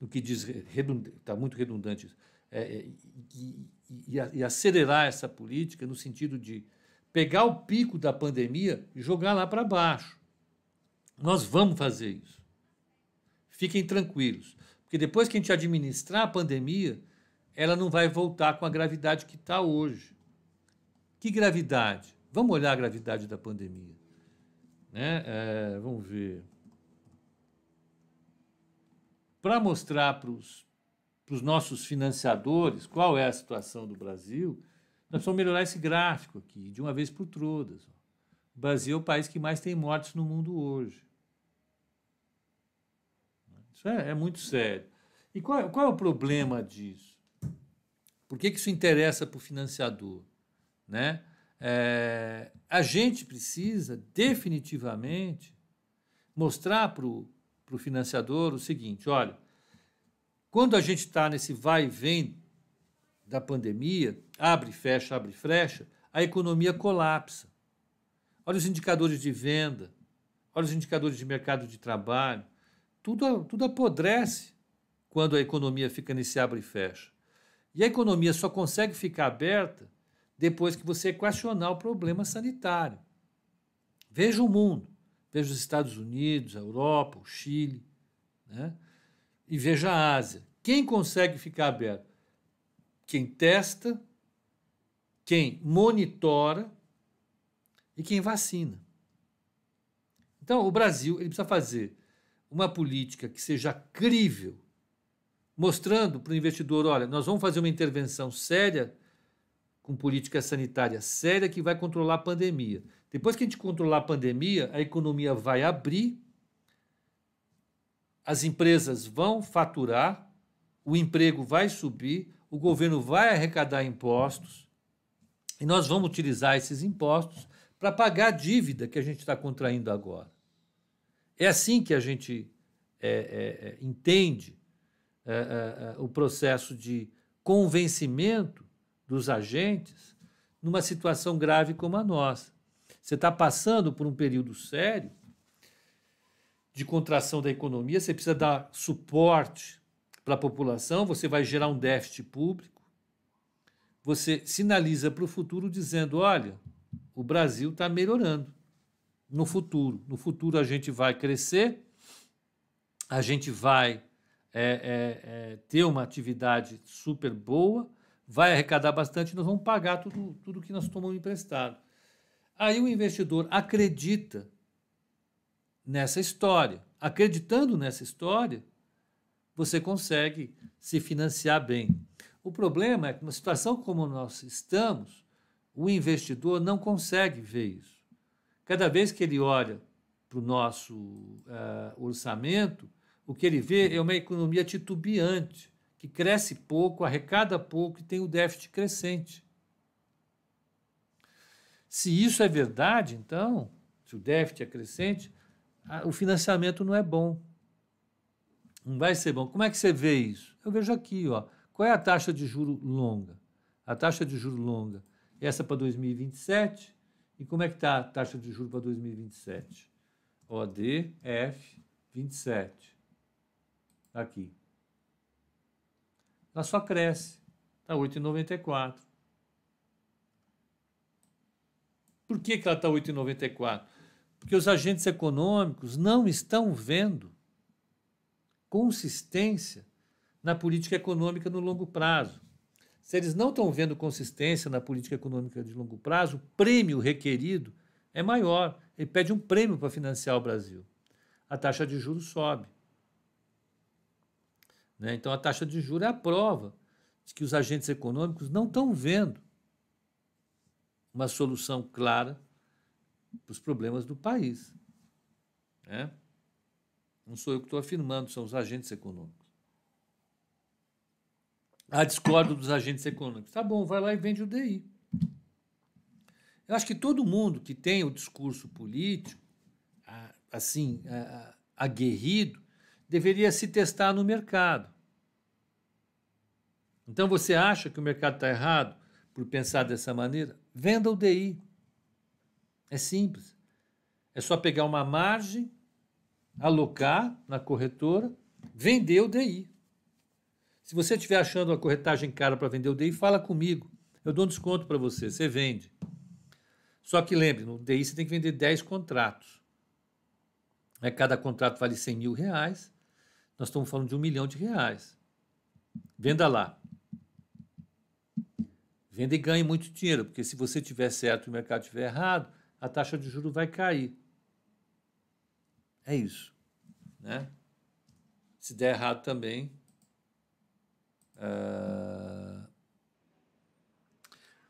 no que diz, está muito redundante isso, é, é, e, e, e, acelerar essa política no sentido de pegar o pico da pandemia e jogar lá para baixo. Nós vamos fazer isso. Fiquem tranquilos, porque depois que a gente administrar a pandemia, ela não vai voltar com a gravidade que está hoje. Que gravidade? Vamos olhar a gravidade da pandemia. Né? É, vamos ver. Para mostrar para os nossos financiadores qual é a situação do Brasil, nós precisamos melhorar esse gráfico aqui, de uma vez por todas. O Brasil é o país que mais tem mortes no mundo hoje. Isso é, é muito sério. E qual, qual, é o problema disso? Por que, que isso interessa para o financiador? Né? É, a gente precisa definitivamente mostrar para o financiador o seguinte: olha, quando a gente está nesse vai e vem da pandemia, abre, fecha, abre, fecha, a economia colapsa. Olha os indicadores de venda, olha os indicadores de mercado de trabalho, tudo, tudo apodrece quando a economia fica nesse abre e fecha. E a economia só consegue ficar aberta depois que você equacionar o problema sanitário. Veja o mundo, veja os Estados Unidos, a Europa, o Chile, né? E veja a Ásia. Quem consegue ficar aberto? Quem testa, quem monitora e quem vacina. Então, o Brasil ele precisa fazer uma política que seja crível, mostrando para o investidor: olha, nós vamos fazer uma intervenção séria com política sanitária séria que vai controlar a pandemia. Depois que a gente controlar a pandemia, a economia vai abrir, as empresas vão faturar, o emprego vai subir, o governo vai arrecadar impostos e nós vamos utilizar esses impostos para pagar a dívida que a gente está contraindo agora. É assim que a gente é, é, é entende é, é, é, o processo de convencimento dos agentes numa situação grave como a nossa. Você está passando por um período sério de contração da economia, você precisa dar suporte para a população, você vai gerar um déficit público, você sinaliza para o futuro dizendo: olha, o Brasil está melhorando no futuro. No futuro a gente vai crescer, a gente vai é, é, é, ter uma atividade super boa, vai arrecadar bastante, nós vamos pagar tudo, tudo que nós tomamos emprestado. Aí o investidor acredita nessa história. Acreditando nessa história, você consegue se financiar bem. O problema é que, numa situação como nós estamos, o investidor não consegue ver isso. Cada vez que ele olha para o nosso uh, orçamento, o que ele vê é uma economia titubeante, que cresce pouco, arrecada pouco e tem o déficit crescente. Se isso é verdade, então, se o déficit é crescente, o financiamento não é bom. Não vai ser bom. Como é que você vê isso? Eu vejo aqui, ó. Qual é a taxa de juro longa? A taxa de juro longa, essa para 2027. E como é que está a taxa de juro para 2027? ODF 27. Aqui. Ela só cresce. Está 8,94. Por que, que ela está 8,94? Porque os agentes econômicos não estão vendo consistência na política econômica no longo prazo. Se eles não estão vendo consistência na política econômica de longo prazo, o prêmio requerido é maior. Ele pede um prêmio para financiar o Brasil. A taxa de juros sobe. Né? Então, a taxa de juros é a prova de que os agentes econômicos não estão vendo uma solução clara os problemas do país. Né? Não sou eu que estou afirmando, são os agentes econômicos. Ah, discordo dos agentes econômicos. Tá bom, vai lá e vende o DI. Eu acho que todo mundo que tem o discurso político, assim, aguerrido, deveria se testar no mercado. Então você acha que o mercado está errado por pensar dessa maneira? Venda o DI. É simples. É só pegar uma margem, alocar na corretora, vender o DI. Se você estiver achando uma corretagem cara para vender o DI, fala comigo. Eu dou um desconto para você, você vende. Só que lembre, no DI você tem que vender 10 contratos. É, cada contrato vale 100 mil reais. Nós estamos falando de um milhão de reais. Venda lá. Venda e ganhe muito dinheiro, porque se você tiver certo e o mercado estiver errado, a taxa de juros vai cair. É isso. Né? Se der errado também, Uh,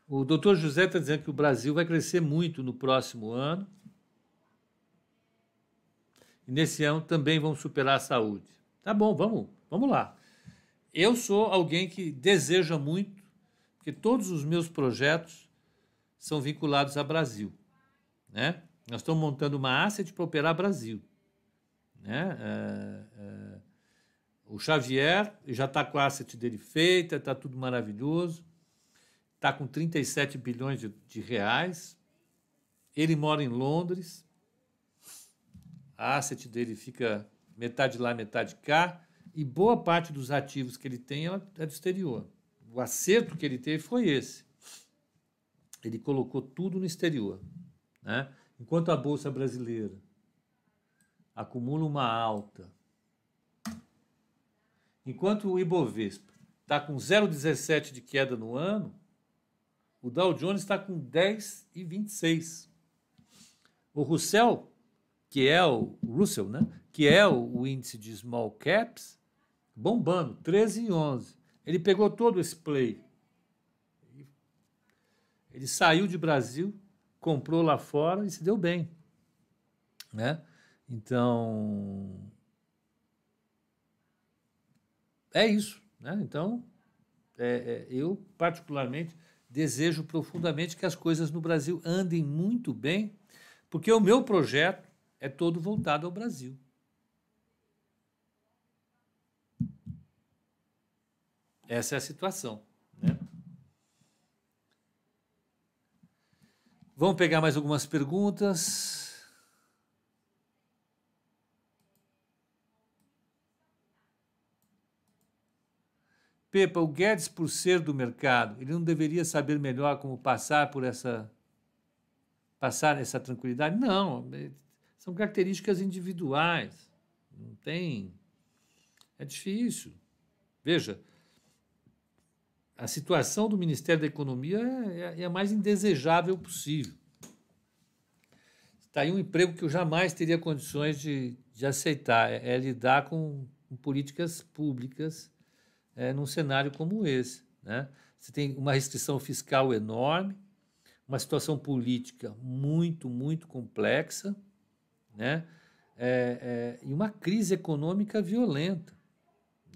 o doutor José está dizendo que o Brasil vai crescer muito no próximo ano. E nesse ano também vamos superar a saúde. Tá bom, vamos, vamos lá. Eu sou alguém que deseja muito, porque todos os meus projetos são vinculados a Brasil. Né? Nós estamos montando uma asset para operar Brasil. Né? Uh, uh, o Xavier já está com a asset dele feita, está tudo maravilhoso. Está com 37 bilhões de, de reais. Ele mora em Londres. A asset dele fica metade lá, metade cá. E boa parte dos ativos que ele tem é do exterior. O acerto que ele teve foi esse. Ele colocou tudo no exterior. Né? Enquanto a Bolsa Brasileira acumula uma alta Enquanto o Ibovespa está com 0,17 de queda no ano, o Dow Jones está com 10,26. O Russell, que é o Russell, né? que é o, índice de small caps, bombando, 13,11. Ele pegou todo esse play. Ele saiu de Brasil, comprou lá fora e se deu bem. Né? Então, é isso. Né? Então, é, é, eu, particularmente, desejo profundamente que as coisas no Brasil andem muito bem, porque o meu projeto é todo voltado ao Brasil. Essa é a situação. Né? Vamos pegar mais algumas perguntas. Pepa, o Guedes, por ser do mercado, ele não deveria saber melhor como passar por essa passar essa tranquilidade? Não, é, são características individuais. Não tem. É difícil. Veja, a situação do Ministério da Economia é, é a mais indesejável possível. Está aí um emprego que eu jamais teria condições de, de aceitar, é, é lidar com, com políticas públicas é, num cenário como esse. Né? Você tem uma restrição fiscal enorme, uma situação política muito, muito complexa, né? É, é, e uma crise econômica violenta.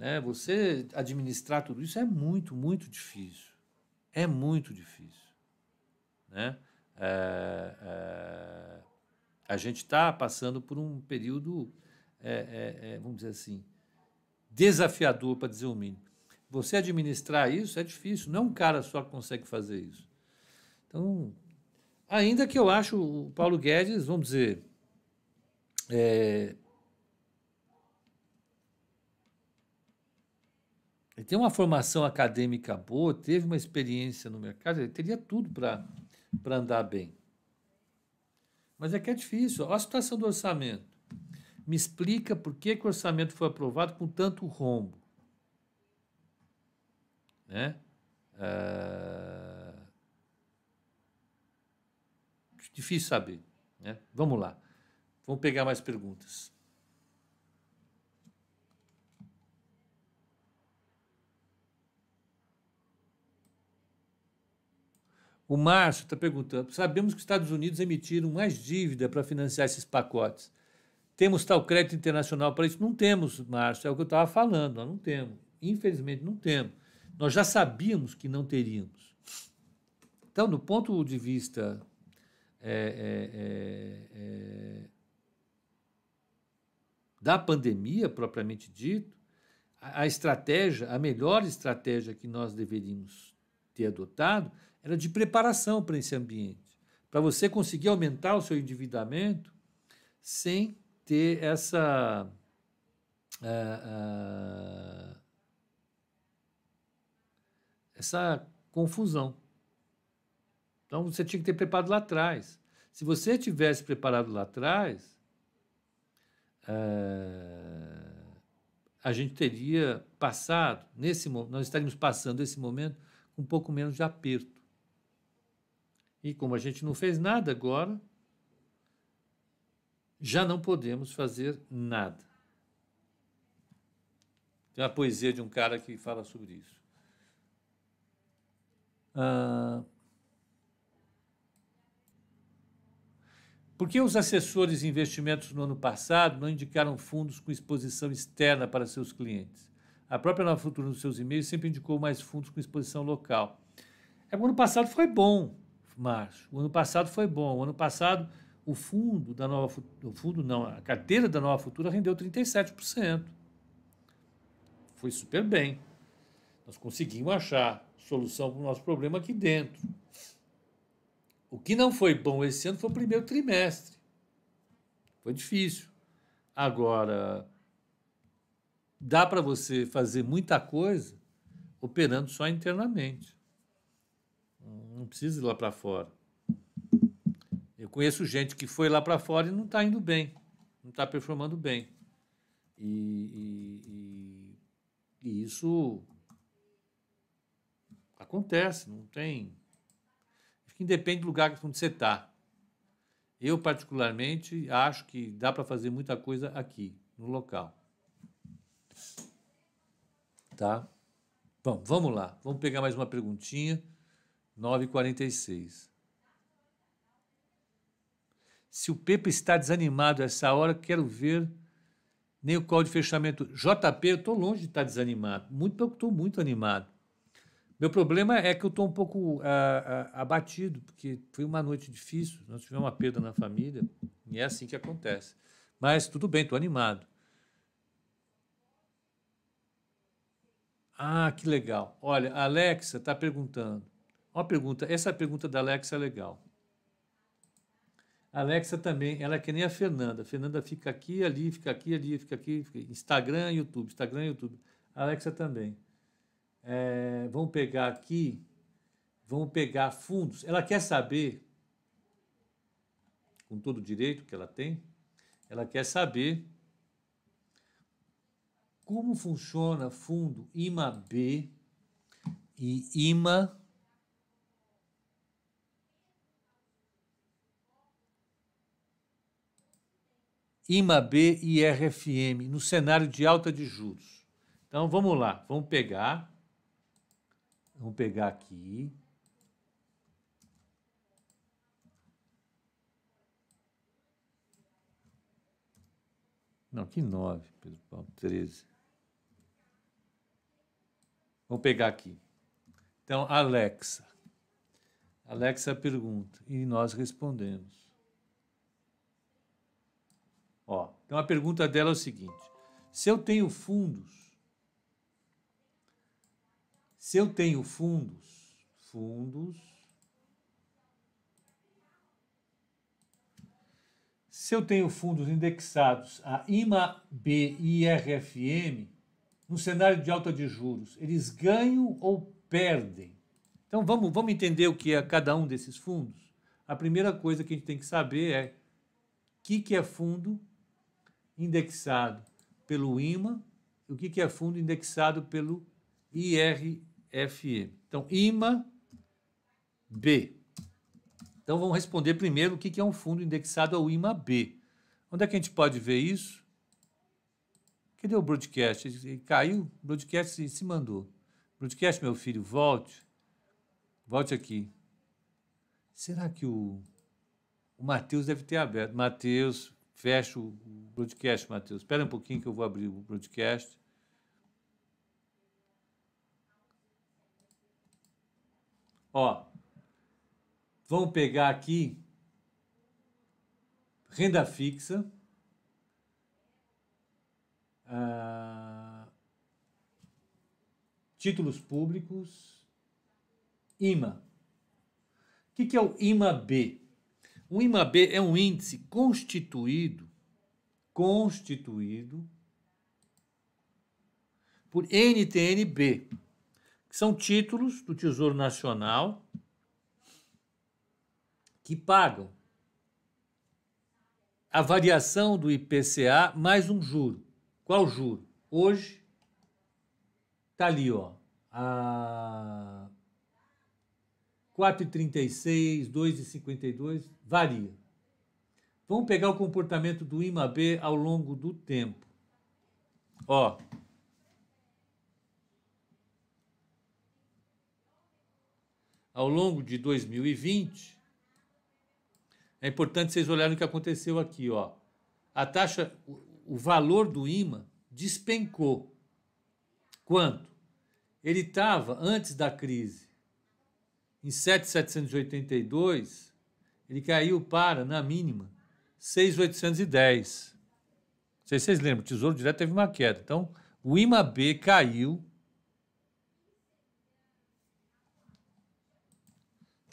Né? Você administrar tudo isso é muito, muito difícil. É muito difícil. Né? É, é, a gente está passando por um período, é, é, é, vamos dizer assim, desafiador, para dizer o mínimo. Você administrar isso é difícil, não é um cara só que consegue fazer isso. Então, ainda que eu acho o Paulo Guedes, vamos dizer, é, ele tem uma formação acadêmica boa, teve uma experiência no mercado, ele teria tudo para andar bem. Mas é que é difícil. Olha a situação do orçamento. Me explica por que, que o orçamento foi aprovado com tanto rombo. Né? É... Difícil saber. Né? Vamos lá. Vamos pegar mais perguntas. O Márcio está perguntando: sabemos que os Estados Unidos emitiram mais dívida para financiar esses pacotes. Temos tal crédito internacional para isso? Não temos, Márcio, é o que eu estava falando, nós não temos. Infelizmente, não temos. Nós já sabíamos que não teríamos. Então, do ponto de vista é, é, é, da pandemia propriamente dito, a, a estratégia, a melhor estratégia que nós deveríamos ter adotado era de preparação para esse ambiente, para você conseguir aumentar o seu endividamento sem ter essa uh, uh, essa confusão. Então você tinha que ter preparado lá atrás. Se você tivesse preparado lá atrás, uh, a gente teria passado nesse nós estaríamos passando esse momento com um pouco menos de aperto. E como a gente não fez nada agora, já não podemos fazer nada. Tem uma poesia de um cara que fala sobre isso. Ah, por que os assessores de investimentos no ano passado não indicaram fundos com exposição externa para seus clientes? A própria Nova Futura, nos seus e-mails, sempre indicou mais fundos com exposição local. É, o ano passado foi bom março. O ano passado foi bom. O ano passado, o fundo da Nova o fundo não, a carteira da Nova Futura rendeu 37%. Foi super bem. Nós conseguimos achar solução para o nosso problema aqui dentro. O que não foi bom esse ano foi o primeiro trimestre. Foi difícil. Agora, dá para você fazer muita coisa operando só internamente. Não precisa ir lá para fora. Eu conheço gente que foi lá para fora e não está indo bem, não está performando bem. E, e, e, e, isso acontece, não tem. Independe do lugar onde você está. Eu, particularmente, acho que dá para fazer muita coisa aqui, no local. Tá? Bom, vamos lá. Vamos pegar mais uma perguntinha. 9h46. Se o Pepe está desanimado essa hora, quero ver nem o call de fechamento. JP, eu estou longe de estar desanimado. Muito, eu estou muito animado. Meu problema é que eu estou um pouco uh, uh, abatido, porque foi uma noite difícil, nós tivemos uma perda na família, e é assim que acontece. Mas tudo bem, estou animado. Ah, que legal. Olha, a Alexa está perguntando. Uma pergunta, essa pergunta da Alexa é legal. A Alexa também, ela é que nem a Fernanda. A Fernanda fica aqui, ali, fica aqui, ali, fica aqui. Fica... Instagram, YouTube, Instagram, YouTube. A Alexa também. É, vamos pegar aqui, vamos pegar fundos. Ela quer saber, com todo o direito que ela tem, ela quer saber como funciona fundo IMA-B e IMA IMAB e RFM no cenário de alta de juros. Então vamos lá, vamos pegar, vamos pegar aqui. Não, que 9, Pedro Paulo, 13. Vamos pegar aqui. Então, Alexa. Alexa pergunta e nós respondemos. Ó, então a pergunta dela é o seguinte: se eu tenho fundos, se eu tenho fundos, fundos, se eu tenho fundos indexados a IMA B e IRFM, no cenário de alta de juros, eles ganham ou perdem? Então vamos, vamos entender o que é cada um desses fundos? A primeira coisa que a gente tem que saber é o que, que é fundo indexado pelo IMA e o que, é fundo indexado pelo IRFM. Então, IMA B. Então vamos responder primeiro o que, é um fundo indexado ao IMA B. Onde é que a gente pode ver isso? Cadê o broadcast? Ele caiu, o broadcast se, se mandou. Broadcast, meu filho, volte. Volte aqui. Será que o, o Matheus deve ter aberto? Matheus, fecha o broadcast, Matheus. Espera um pouquinho que eu vou abrir o broadcast. Ó, vamos pegar aqui renda fixa. Ah, títulos públicos, IMA. O que, que é o IMA-B? O IMA-B é um índice constituído, constituído por NTNB, que são títulos do Tesouro Nacional que pagam a variação do IPCA mais um juro. Qual juro? Hoje tá ali, ó, a 4,36, 2,52, varia. Vamos pegar o comportamento do IMAB ao longo do tempo. Ó, ao longo de 2020, é importante vocês olharem o que aconteceu aqui, ó. A taxa, o valor do IMA despencou. Quanto? Ele estava, antes da crise, em 7,782, ele caiu para, na mínima, 6,810. Não sei se vocês lembram, o Tesouro Direto teve uma queda. Então, o IMA-B caiu.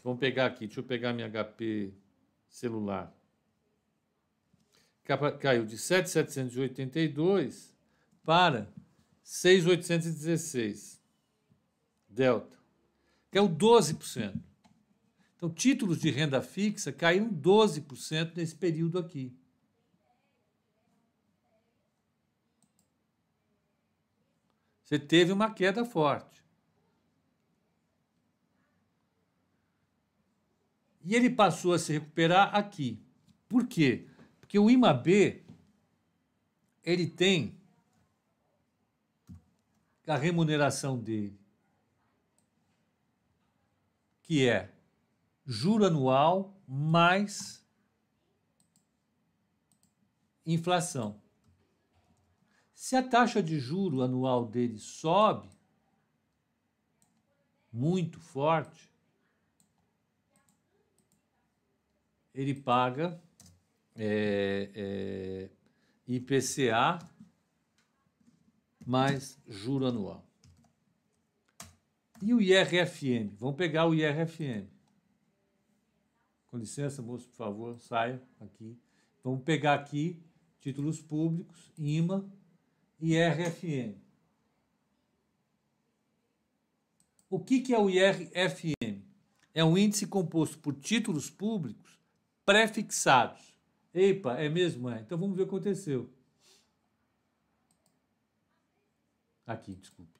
Vamos pegar aqui, deixa eu pegar minha HP celular caiu de 7,782 para 6,816. Delta. É o 12%. Então, títulos de renda fixa caíram 12% nesse período aqui. Você teve uma queda forte. E ele passou a se recuperar aqui. Por quê? Porque o IMAB, ele tem a remuneração dele, que é juro anual mais inflação. Se a taxa de juro anual dele sobe muito forte, ele paga é, é, IPCA mais juro anual. E o IRFM? Vamos pegar o IRFM. Com licença, moço, por favor, saia aqui. Vamos pegar aqui títulos públicos, IMA e IRFM. O que, que é o IRFM? É um índice composto por títulos públicos prefixados Epa, é mesmo? É. Então vamos ver o que aconteceu. Aqui, desculpe.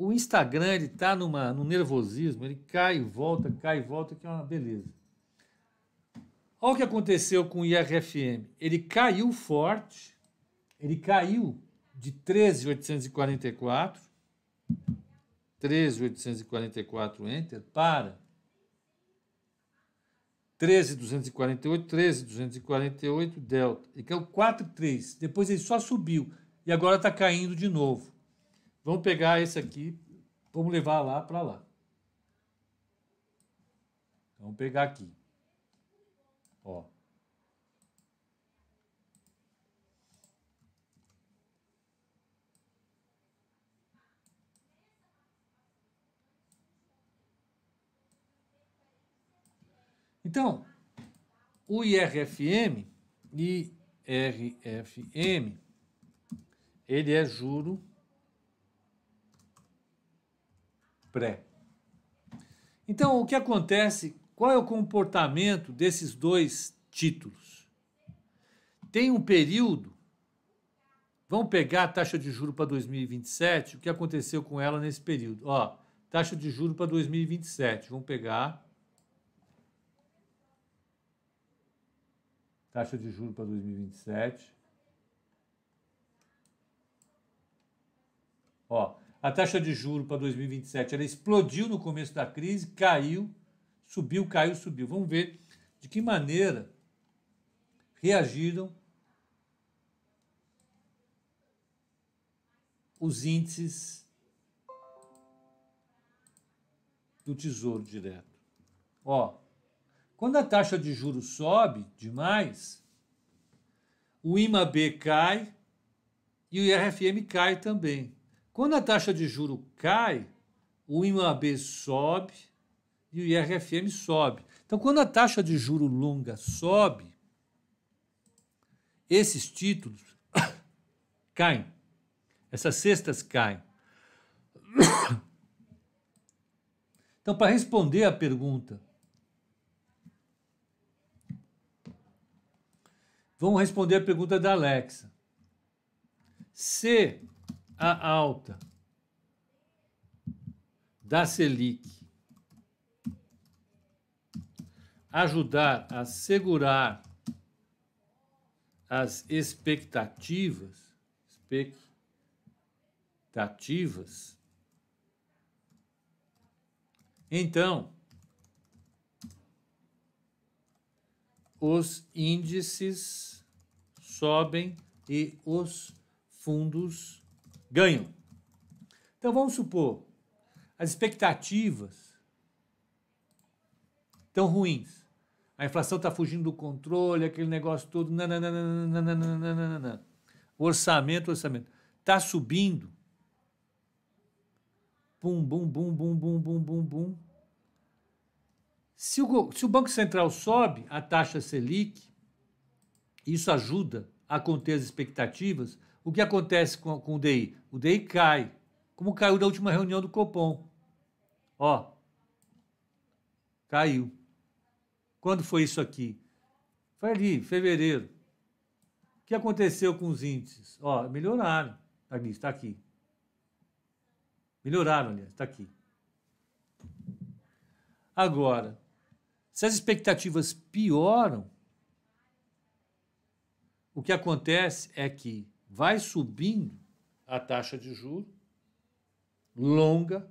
O Instagram ele está numa num nervosismo, ele cai e volta, cai e volta, que é uma beleza. Olha o que aconteceu com o IRFM. Ele caiu forte, ele caiu de 13.844, 13.844 enter para 13,248, 13,248, delta. E caiu 4,3. Depois ele só subiu. E agora está caindo de novo. Vamos pegar esse aqui, vamos levar lá para lá. Vamos pegar aqui. Ó. Então, o IRFM, IRFM, ele é juro pré. Então, o que acontece? Qual é o comportamento desses dois títulos? Tem um período. Vamos pegar a taxa de juro para 2027, o que aconteceu com ela nesse período? Ó, taxa de juro para 2027. Vamos pegar taxa de juros para 2027. Ó, a taxa de juros para 2027 ela explodiu no começo da crise, caiu, subiu, caiu, subiu. Vamos ver de que maneira reagiram os índices do Tesouro Direto. Ó, quando a taxa de juros sobe demais, o IMAB cai e o IRFM cai também. Quando a taxa de juro cai, o IMAB sobe e o IRFM sobe. Então, quando a taxa de juro longa sobe, esses títulos caem. Essas cestas caem. Então, para responder à pergunta Vamos responder a pergunta da Alexa. Se a alta da Selic ajudar a segurar as expectativas, expectativas, então os índices sobem e os fundos ganham. Então vamos supor, as expectativas estão ruins. A inflação está fugindo do controle, aquele negócio todo. Orçamento, orçamento. Está subindo. Bum, bum, bum, bum, bum, bum, bum, bum. Se o, se o Banco Central sobe a taxa Selic, isso ajuda a conter as expectativas. O que acontece com, com o DI? O DI cai, como caiu da última reunião do Copom. Ó, caiu. Quando foi isso aqui? Foi ali, fevereiro. O que aconteceu com os índices? Ó, melhoraram. Está aqui. Melhoraram, aliás, está aqui. Agora, se as expectativas pioram, o que acontece é que vai subindo a taxa de juro longa,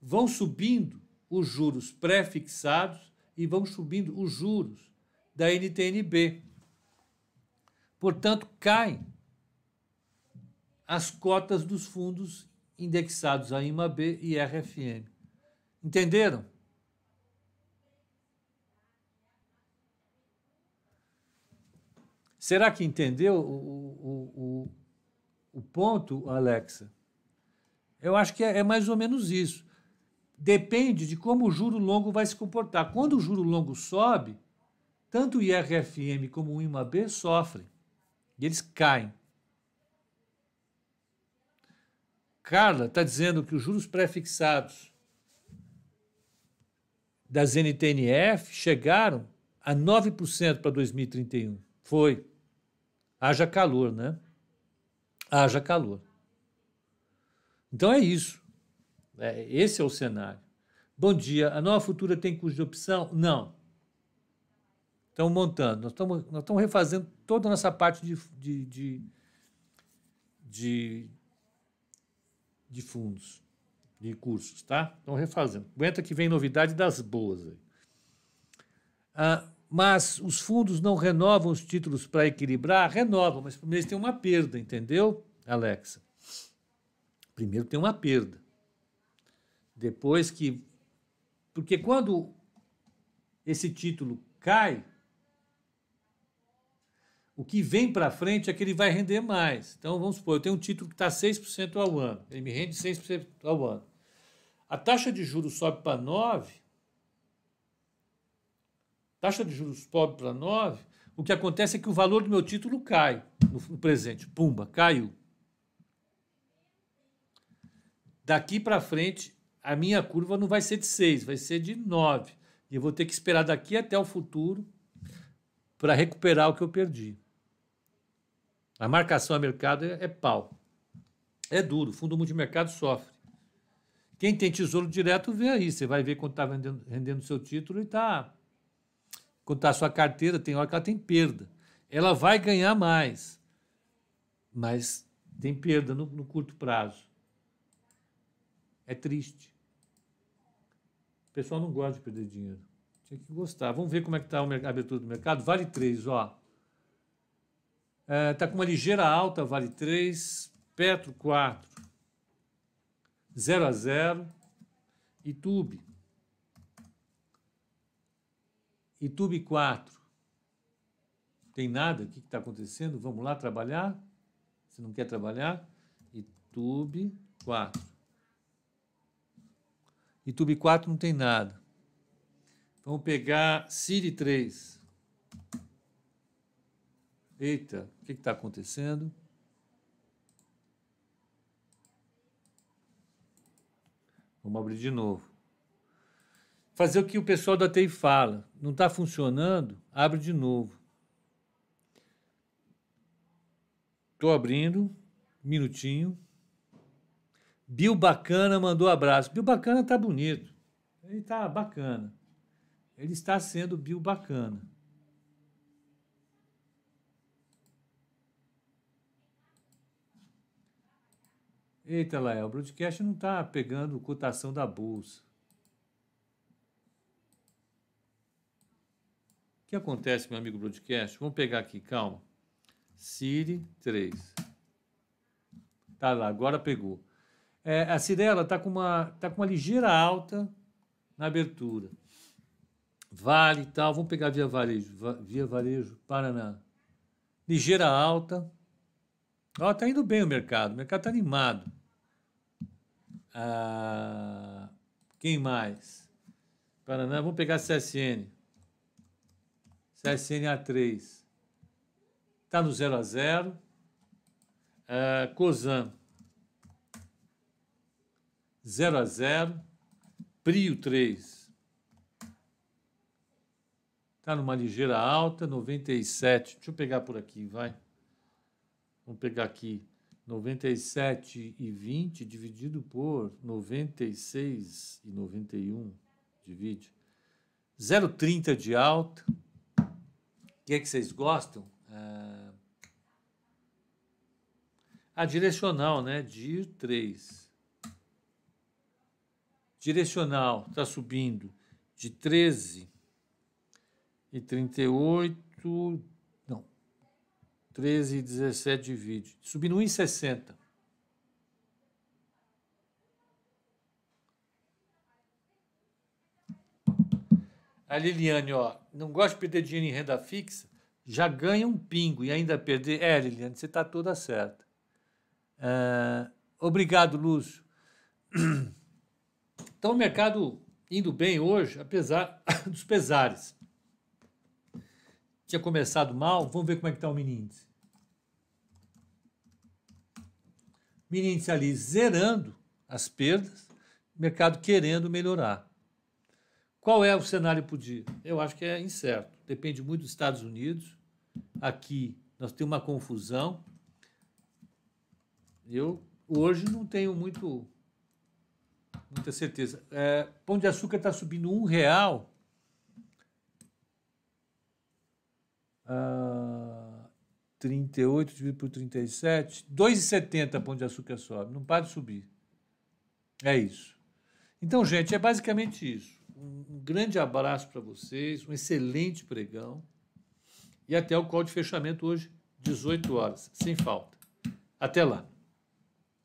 vão subindo os juros pré-fixados e vão subindo os juros da NTNB. Portanto, caem as cotas dos fundos indexados a IMAB e RFM. Entenderam? Será que entendeu o, o, o, o ponto, Alexa? Eu acho que é, é, mais ou menos isso. Depende de como o juro longo vai se comportar. Quando o juro longo sobe, tanto o IRFM como o IMAB sofrem. E eles caem. Carla está dizendo que os juros pré-fixados das NTNF chegaram a 9% para 2031. Foi. Haja calor, né? Haja calor. Então é isso. É, esse é o cenário. Bom dia. A nova futura tem custo de opção? Não. Estamos montando. Nós estamos, nós estamos refazendo toda a nossa parte de, de, de, de, de fundos, de cursos, tá? Estamos refazendo. Aguenta que vem novidade das boas aí. Ah, mas os fundos não renovam os títulos para equilibrar? Renovam, mas primeiro tem uma perda, entendeu, Alexa? Primeiro tem uma perda. Depois que. Porque quando esse título cai, o que vem para frente é que ele vai render mais. Então, vamos supor, eu tenho um título que está 6% ao ano, ele me rende 6% ao ano. A taxa de juros sobe para 9%, taxa de juros sobe para 9%, o que acontece é que o valor do meu título cai no presente. Pumba, caiu. Daqui para frente, a minha curva não vai ser de 6, vai ser de 9. E eu vou ter que esperar daqui até o futuro para recuperar o que eu perdi. A marcação a mercado é, é pau. É duro, o fundo multimercado sofre. Quem tem tesouro direto vê aí, você vai ver quando está rendendo o seu título e está. Quando está a sua carteira, tem hora que ela tem perda. Ela vai ganhar mais, mas tem perda no, no curto prazo. É triste. O pessoal não gosta de perder dinheiro. Tinha que gostar. Vamos ver como é que está a abertura do mercado. Vale 3, ó. Está é, tá com uma ligeira alta, vale 3. Petro 4. 0 a 0. YouTube. YouTube 4. Tem nada? O que está acontecendo? Vamos lá trabalhar? Você não quer trabalhar? YouTube 4. YouTube 4 não tem nada. Vamos pegar Siri 3. Eita, o que está acontecendo? Vamos abrir de novo. Fazer o que o pessoal da TI fala. Não está funcionando? Abre de novo. Estou abrindo. Minutinho. Bill Bacana mandou abraço. Bill Bacana tá bonito. Ele tá bacana. Ele está sendo Bill Bacana. Eita, Lael, o broadcast não está pegando cotação da bolsa. Que acontece, meu amigo broadcast? Vamos pegar aqui, calma. Siri 3. Tá lá, agora pegou. É, a Cirela está com, uma, tá com uma ligeira alta na abertura. Vale e tal, vamos pegar via varejo, via varejo, Paraná. Ligeira alta. Ó, tá indo bem o mercado, o mercado está animado. Ah, quem mais? Paraná, vamos pegar CSN. CSN A3. Está no 0 a 0. Ah, Cosan 0 a 0. Prio 3. Está numa ligeira alta, 97. Deixa eu pegar por aqui, vai. Vamos pegar aqui. 97 e 20 dividido por 96 e 91. Divide. 0,30 de alta. O que é que vocês gostam? Ah, a direcional, né? DIR 3 direcional está subindo de 13 e 38, não, 13 e 17 divide, subindo 1,60. A Liliane, ó, não gosta de perder dinheiro em renda fixa, já ganha um pingo e ainda perder. É, Liliane, você está toda certa. Uh, obrigado, Lúcio. Então, o mercado indo bem hoje, apesar dos pesares. Tinha começado mal, vamos ver como é que está o mini índice. Mini índice ali zerando as perdas, mercado querendo melhorar. Qual é o cenário para o dia? Eu acho que é incerto. Depende muito dos Estados Unidos. Aqui nós temos uma confusão. Eu hoje não tenho muito muita certeza. É, pão de açúcar está subindo um real. Ah, 38 dividido por 37, 2,70 pão de açúcar sobe. Não para de subir. É isso. Então, gente, é basicamente isso. Um grande abraço para vocês, um excelente pregão. E até o call de fechamento hoje, 18 horas, sem falta. Até lá.